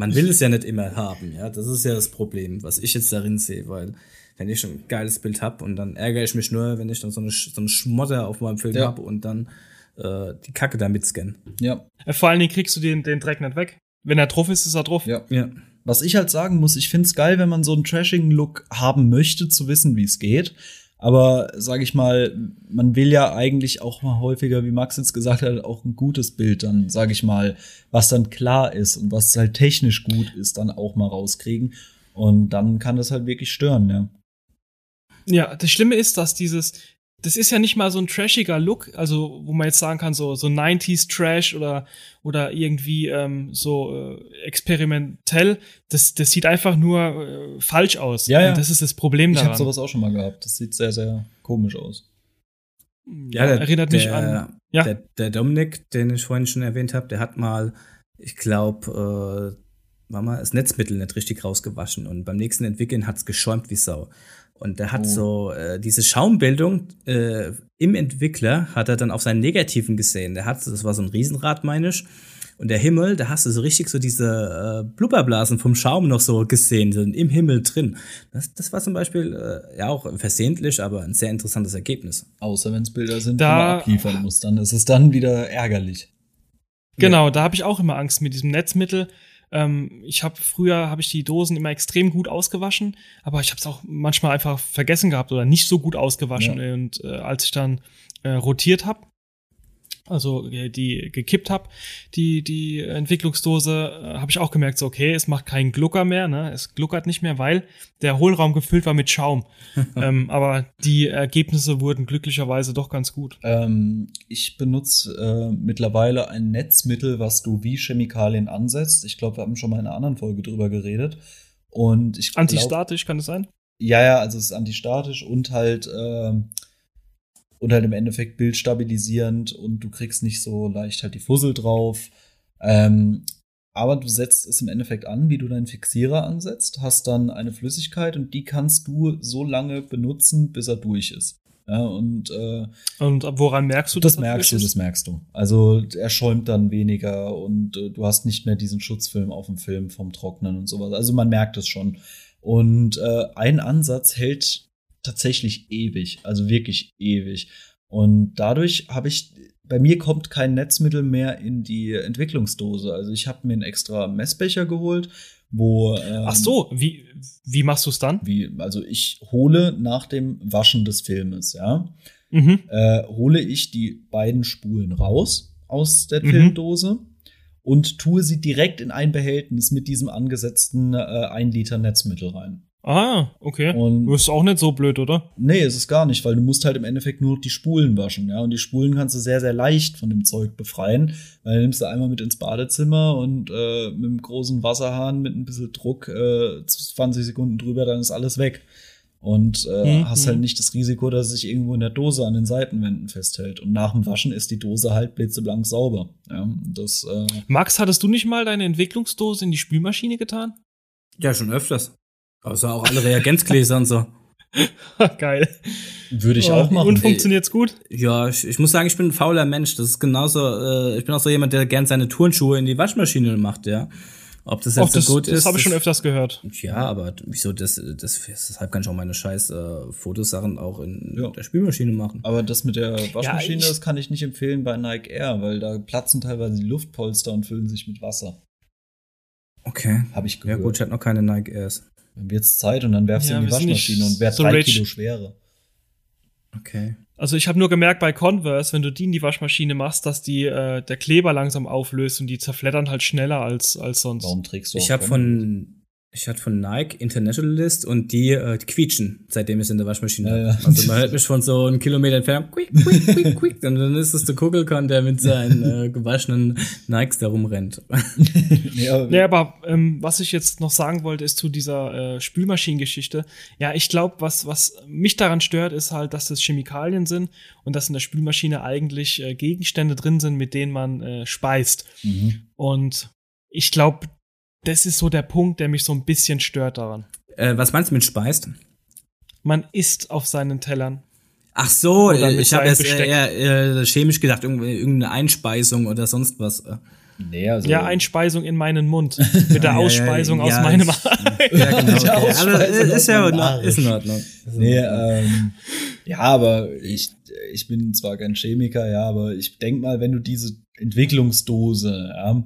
man will es ja nicht immer haben, ja. Das ist ja das Problem, was ich jetzt darin sehe, weil wenn ich schon ein geiles Bild hab und dann ärgere ich mich nur, wenn ich dann so eine, so eine Schmotter auf meinem Film Ja. hab und dann äh, die Kacke da mitscannen. Ja. Äh, Vor allen Dingen kriegst du den, den Dreck nicht weg. Wenn er drauf ist, ist er drauf. Ja. Ja. Was ich halt sagen muss, ich find's geil, wenn man so einen Trashing-Look haben möchte, zu wissen, wie es geht. Aber sage ich mal, man will ja eigentlich auch mal häufiger, wie Max jetzt gesagt hat, auch ein gutes Bild dann, sage ich mal, was dann klar ist und was halt technisch gut ist, dann auch mal rauskriegen. Und dann kann das halt wirklich stören, ja. Ja, das Schlimme ist, dass dieses, das ist ja nicht mal so ein trashiger Look, also wo man jetzt sagen kann, so, so 90s Trash oder, oder irgendwie ähm, so äh, experimentell. Das, das sieht einfach nur äh, falsch aus. Ja, ja. Und das ist das Problem Ich daran. habe sowas auch schon mal gehabt. Das sieht sehr, sehr komisch aus. ja, erinnert mich an. Ja. Der, der Dominik, den ich vorhin schon erwähnt habe, der hat mal, ich glaube, äh, war mal das Netzmittel nicht richtig rausgewaschen und beim nächsten Entwickeln hat's geschäumt wie Sau. Und der hat Oh. so äh, diese Schaumbildung äh, im Entwickler hat er dann auf seinen Negativen gesehen. Der hat, das war so ein Riesenrad, meine ich. Und der Himmel, da hast du so richtig so diese äh, Blubberblasen vom Schaum noch so gesehen, so im Himmel drin. Das, das war zum Beispiel äh, ja auch versehentlich, aber ein sehr interessantes Ergebnis. Außer wenn es Bilder sind, Da- die man abliefern muss, dann ist es dann wieder ärgerlich. Genau, da habe ich auch immer Angst mit diesem Netzmittel. Ähm, ich habe früher habe ich die Dosen immer extrem gut ausgewaschen, aber ich habe es auch manchmal einfach vergessen gehabt oder nicht so gut ausgewaschen. Ja. Und äh, als ich dann äh, rotiert habe, also äh, die gekippt habe, die die Entwicklungsdose, äh, habe ich auch gemerkt, so okay, es macht keinen Glucker mehr, ne, es gluckert nicht mehr, weil der Hohlraum gefüllt war mit Schaum. ähm, aber die Ergebnisse wurden glücklicherweise doch ganz gut. Ähm, ich benutze äh, mittlerweile ein Netzmittel, was du wie Chemikalien ansetzt. Ich glaube, wir haben schon mal in einer anderen Folge drüber geredet. Und ich glaub- Antistatisch kann das sein? Ja, ja, also es ist antistatisch und halt ähm, und halt im Endeffekt bildstabilisierend und du kriegst nicht so leicht halt die Fussel drauf. Ähm, aber du setzt es im Endeffekt an, wie du deinen Fixierer ansetzt, hast dann eine Flüssigkeit und die kannst du so lange benutzen, bis er durch ist. Ja, und äh, Und woran merkst du das dass er merkst du, das merkst du. Also er schäumt dann weniger und äh, du hast nicht mehr diesen Schutzfilm auf dem Film vom Trocknen und sowas. Also man merkt es schon. Und äh, ein Ansatz hält tatsächlich ewig, also wirklich ewig. Und dadurch habe ich, bei mir kommt kein Netzmittel mehr in die Entwicklungsdose. Also ich habe mir einen extra Messbecher geholt, wo ähm, Ach so, wie, wie machst du es dann? wie, also ich hole nach dem Waschen des Filmes, ja Mhm. äh, hole ich die beiden Spulen raus aus der Mhm. Filmdose und tue sie direkt in ein Behältnis mit diesem angesetzten äh, 1 Liter Netzmittel rein. Ah, okay. Und- das ist auch nicht so blöd, oder? Nee, ist es gar nicht, weil du musst halt im Endeffekt nur die Spulen waschen, ja. Und die Spulen kannst du sehr, sehr leicht von dem Zeug befreien, weil du nimmst du einmal mit ins Badezimmer und äh, mit einem großen Wasserhahn mit ein bisschen Druck äh, 20 Sekunden drüber, dann ist alles weg. Und äh, Mhm. hast halt nicht das Risiko, dass es sich irgendwo in der Dose an den Seitenwänden festhält. Und nach dem Waschen ist die Dose halt blitzeblank sauber. Ja, das, äh, Max, hattest du nicht mal deine Entwicklungsdose in die Spülmaschine getan? Ja, schon öfters. Außer auch alle Reagenzgläser und so. Geil. Würde ich Oh, auch machen. Und funktioniert's gut? Ja, ich, ich muss sagen, ich bin ein fauler Mensch. Das ist genauso, äh, ich bin auch so jemand, der gern seine Turnschuhe in die Waschmaschine macht, ja. Ob das jetzt Och, das so gut das ist. habe ich schon öfters gehört. Ja, aber wieso, das, das, deshalb kann ich auch meine scheiß äh, Fotosachen auch in Ja. der Spülmaschine machen. Aber das mit der Waschmaschine, ich- das kann ich nicht empfehlen bei Nike Air, weil da platzen teilweise die Luftpolster und füllen sich mit Wasser. Okay. Habe ich Ja gehört. gut, ich hatte noch keine Nike Airs. Dann wird's Zeit und dann werfst Ja, du in die Waschmaschine und werd so drei rich. Kilo schwerer. Okay. Also ich habe nur gemerkt bei Converse, wenn du die in die Waschmaschine machst, dass die äh, der Kleber langsam auflöst und die zerfleddern halt schneller als als sonst. Warum trägst du Ich habe von ich hatte von Nike Internationalist und die, äh, die quietschen, seitdem ich es in der Waschmaschine Ja, ja. Also man hört mich von so einem Kilometer entfernt, quick, quick, quick, quick. Und dann ist es der Kugelkorn, der mit seinen äh, gewaschenen Nikes da rumrennt. aber Nee, aber ähm, was ich jetzt noch sagen wollte, ist zu dieser äh, Spülmaschinengeschichte. Ja, ich glaube, was, was mich daran stört, ist halt, dass das Chemikalien sind und dass in der Spülmaschine eigentlich äh, Gegenstände drin sind, mit denen man äh, speist. Mhm. Und ich glaube, das ist so der Punkt, der mich so ein bisschen stört daran. Äh, was meinst du mit speist? Man isst auf seinen Tellern. Ach so, ich habe jetzt eher, eher chemisch gedacht, irgendeine Einspeisung oder sonst was. Nee, also Ja, Einspeisung in meinen Mund. Mit der Ja, ja, Ausspeisung aus ja, meinem ich- Ja, genau. Okay. Also, Ausspeisung ist, aus ja Ordnung, ist in Arsch. Ordnung. Nee, ähm, ja, aber ich, ich bin zwar kein Chemiker, ja, aber ich denk mal, wenn du diese Entwicklungsdose, ja,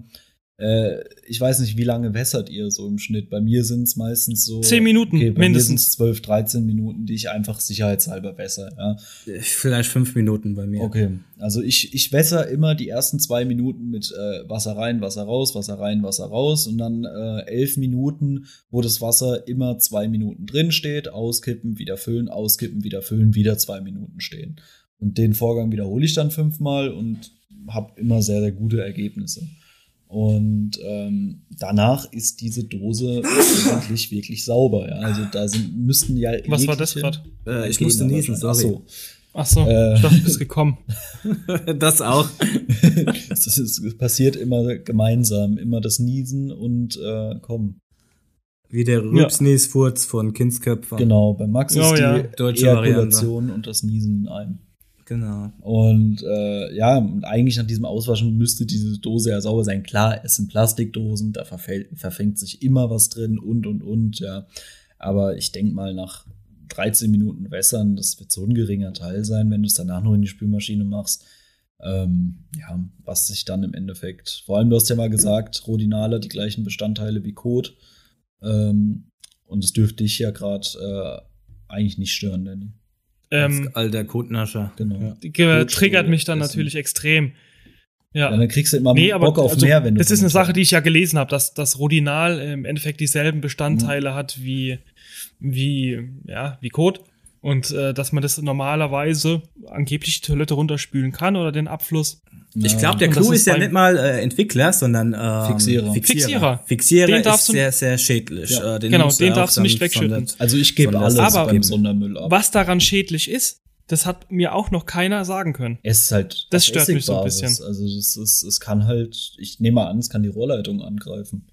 äh, ich weiß nicht, wie lange wässert ihr so im Schnitt? Bei mir sind es meistens so. Zehn Minuten, okay, bei mindestens. Mir 12, 13 Minuten, die ich einfach sicherheitshalber wässer, ja. Vielleicht fünf Minuten bei mir. Okay, also ich, ich wässer immer die ersten zwei Minuten mit äh, Wasser rein, Wasser raus, Wasser rein, Wasser raus und dann äh, elf Minuten, wo das Wasser immer zwei Minuten drin steht, auskippen, wieder füllen, auskippen, wieder füllen, wieder zwei Minuten stehen. Und den Vorgang wiederhole ich dann fünfmal und habe immer sehr, sehr gute Ergebnisse. Und ähm, danach ist diese Dose eigentlich wirklich sauber. Ja? Also da sind, müssten ja. Was war das gerade? Äh, ich musste niesen. Ach sorry. so. Ach so, Äh. ich dachte, du bist gekommen. Das auch. Es, ist, passiert immer gemeinsam, immer das Niesen und äh, kommen. Wie der Rübsniesfurz von Kindsköpfen. Genau, bei Max Oh, ist ja. die Deutsche Ejakulation und das Niesen in einem. Genau. Und äh, ja, und eigentlich nach diesem Auswaschen müsste diese Dose ja sauber sein. Klar, es sind Plastikdosen, da verfällt, verfängt sich immer was drin und und und, ja. Aber ich denk mal, nach 13 Minuten Wässern, das wird so ein geringer Teil sein, wenn du es danach noch in die Spülmaschine machst. Ähm, ja, was sich dann im Endeffekt, vor allem du hast ja mal gesagt, Rodinale die gleichen Bestandteile wie Kot. Ähm, und es dürfte dich ja gerade äh, eigentlich nicht stören, Danny. Ähm, alter Kotnascher. Genau. Ja. triggert mich dann Essen. natürlich extrem. Ja. Ja, dann kriegst du immer Nee, aber Bock auf also, mehr, wenn du das ist eine Sache, die ich ja gelesen habe, dass das Rodinal im Endeffekt dieselben Bestandteile hat wie wie ja wie Kot und äh, dass man das normalerweise angeblich die Toilette runterspülen kann oder den Abfluss. Ich glaube, der Clou ist ist ja nicht mal äh, Entwickler, sondern ähm, Fixierer. Fixierer. Fixierer Den ist darfst du- sehr, sehr schädlich. Ja. Äh, den Genau, den darfst du nicht wegschütten. Also ich gebe alles Aber- beim Sondermüll ab. Was daran schädlich ist, das hat mir auch noch keiner sagen können. Es ist halt Das stört mich so ein bisschen. Also das ist, es kann halt, ich nehme mal an, es kann die Rohrleitung angreifen.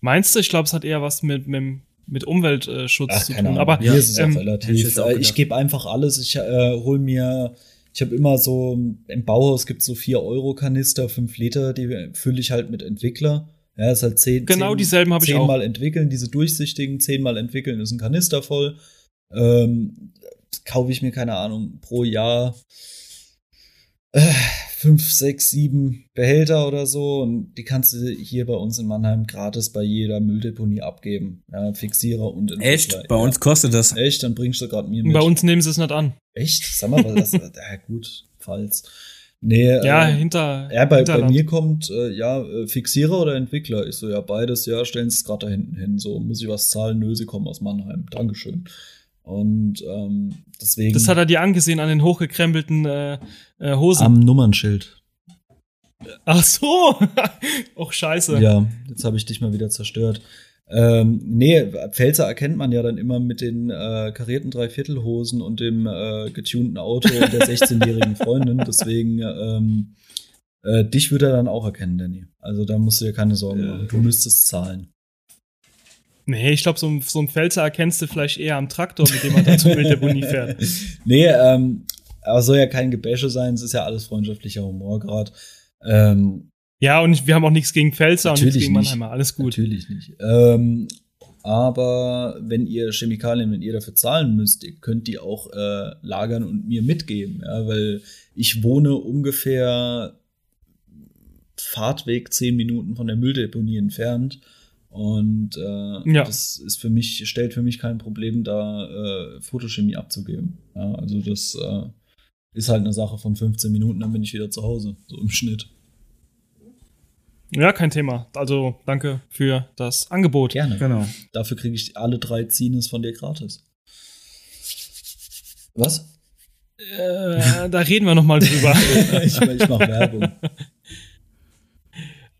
Meinst du? Ich glaube, es hat eher was mit mit, mit Umweltschutz Ach, zu tun. Ahnung. Aber Mir ist es ähm, ich relativ. auch Äh, ich gebe einfach alles. Ich äh, hol mir, ich habe immer so, im Bauhaus gibt so 4 Euro Kanister, 5 Liter, die fülle ich halt mit Entwickler. Ja, ist halt 10 Genau dieselben habe ich auch. Zehnmal entwickeln, diese durchsichtigen, zehnmal entwickeln ist ein Kanister voll. Ähm, kaufe ich mir, keine Ahnung, pro Jahr äh, fünf, sechs, sieben Behälter oder so. Und die kannst du hier bei uns in Mannheim gratis bei jeder Mülldeponie abgeben. Ja, Fixierer und Entwickler. Echt? Bei uns kostet das. Ja. Echt? Dann bringst du gerade mir mit. bei uns nehmen sie es nicht an. Echt? Sag mal, was das, ja gut, falls. Nee, Ja, äh, hinter. ja, bei, bei mir kommt, äh, ja, äh, Fixierer oder Entwickler. Ich so, ja, beides, ja, stellen Sie es gerade da hinten hin. So, muss ich was zahlen? Nö, Sie kommen aus Mannheim. Dankeschön. Und ähm, deswegen. Das hat er dir angesehen an den hochgekrempelten äh, äh, Hosen. am Nummernschild. Ach so. Och, scheiße. Ja, jetzt habe ich dich mal wieder zerstört. Ähm, nee, Pfälzer erkennt man ja dann immer mit den äh, karierten Dreiviertelhosen und dem äh, getunten Auto und der 16-jährigen Freundin. Deswegen, ähm, äh, dich würde er dann auch erkennen, Danny. Also da musst du dir keine Sorgen machen. Du müsstest zahlen. Nee, ich glaube, so, ein- so ein Pfälzer erkennst du vielleicht eher am Traktor, mit dem man da zur Mildebunie fährt. nee, ähm, aber soll ja kein Gebäsche sein, es ist ja alles freundschaftlicher Humor gerade. Ähm, Ja, und wir haben auch nichts gegen Pfälzer und nichts gegen nicht. Mannheimer. Alles gut. Natürlich nicht. Ähm, aber wenn ihr Chemikalien, wenn ihr dafür zahlen müsst, ihr könnt die auch äh, lagern und mir mitgeben, ja, weil ich wohne ungefähr Fahrtweg zehn Minuten von der Mülldeponie entfernt. Und äh, Ja. das ist für mich, stellt für mich kein Problem, da äh, Photochemie abzugeben. Ja, also das äh, ist halt eine Sache von 15 Minuten, dann bin ich wieder zu Hause, so im Schnitt. Ja, kein Thema. Also danke für das Angebot. Gerne. Genau. Dafür kriege ich alle drei Zines von dir gratis. Was? Äh, da reden wir noch mal drüber. ich ich mache Werbung.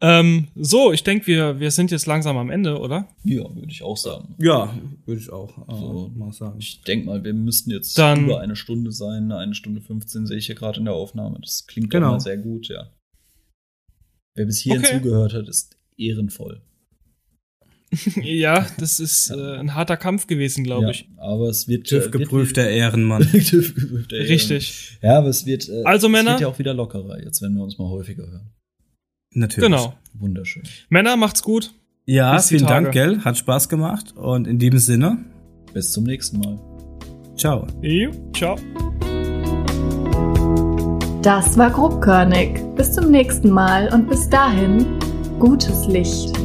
ähm, so, ich denke, wir, wir sind jetzt langsam am Ende, oder? Ja, würde ich auch sagen. Ja, würde ich auch äh, So. mal sagen. Ich denke mal, wir müssten jetzt Dann- über eine Stunde sein. Eine Stunde 15 sehe ich hier gerade in der Aufnahme. Das klingt Genau. doch mal sehr gut, ja. Wer bis hierhin Okay. zugehört hat, ist ehrenvoll. ja, das ist äh, ein harter Kampf gewesen, glaube ja, ich. Aber es wird. TÜV äh, geprüfter Ehrenmann. TÜV geprüfter Ehrenmann. Richtig. Ja, aber es wird. Äh, Also, es Männer? wird ja auch wieder lockerer, jetzt, wenn wir uns mal häufiger hören. Natürlich. Genau. Wunderschön. Männer, macht's gut. Ja, vielen Tage. Dank, gell? Hat Spaß gemacht. Und in diesem Sinne, Bis zum nächsten Mal. ciao. Jo, ciao. Das war grobkörnig. Bis zum nächsten Mal und bis dahin gutes Licht.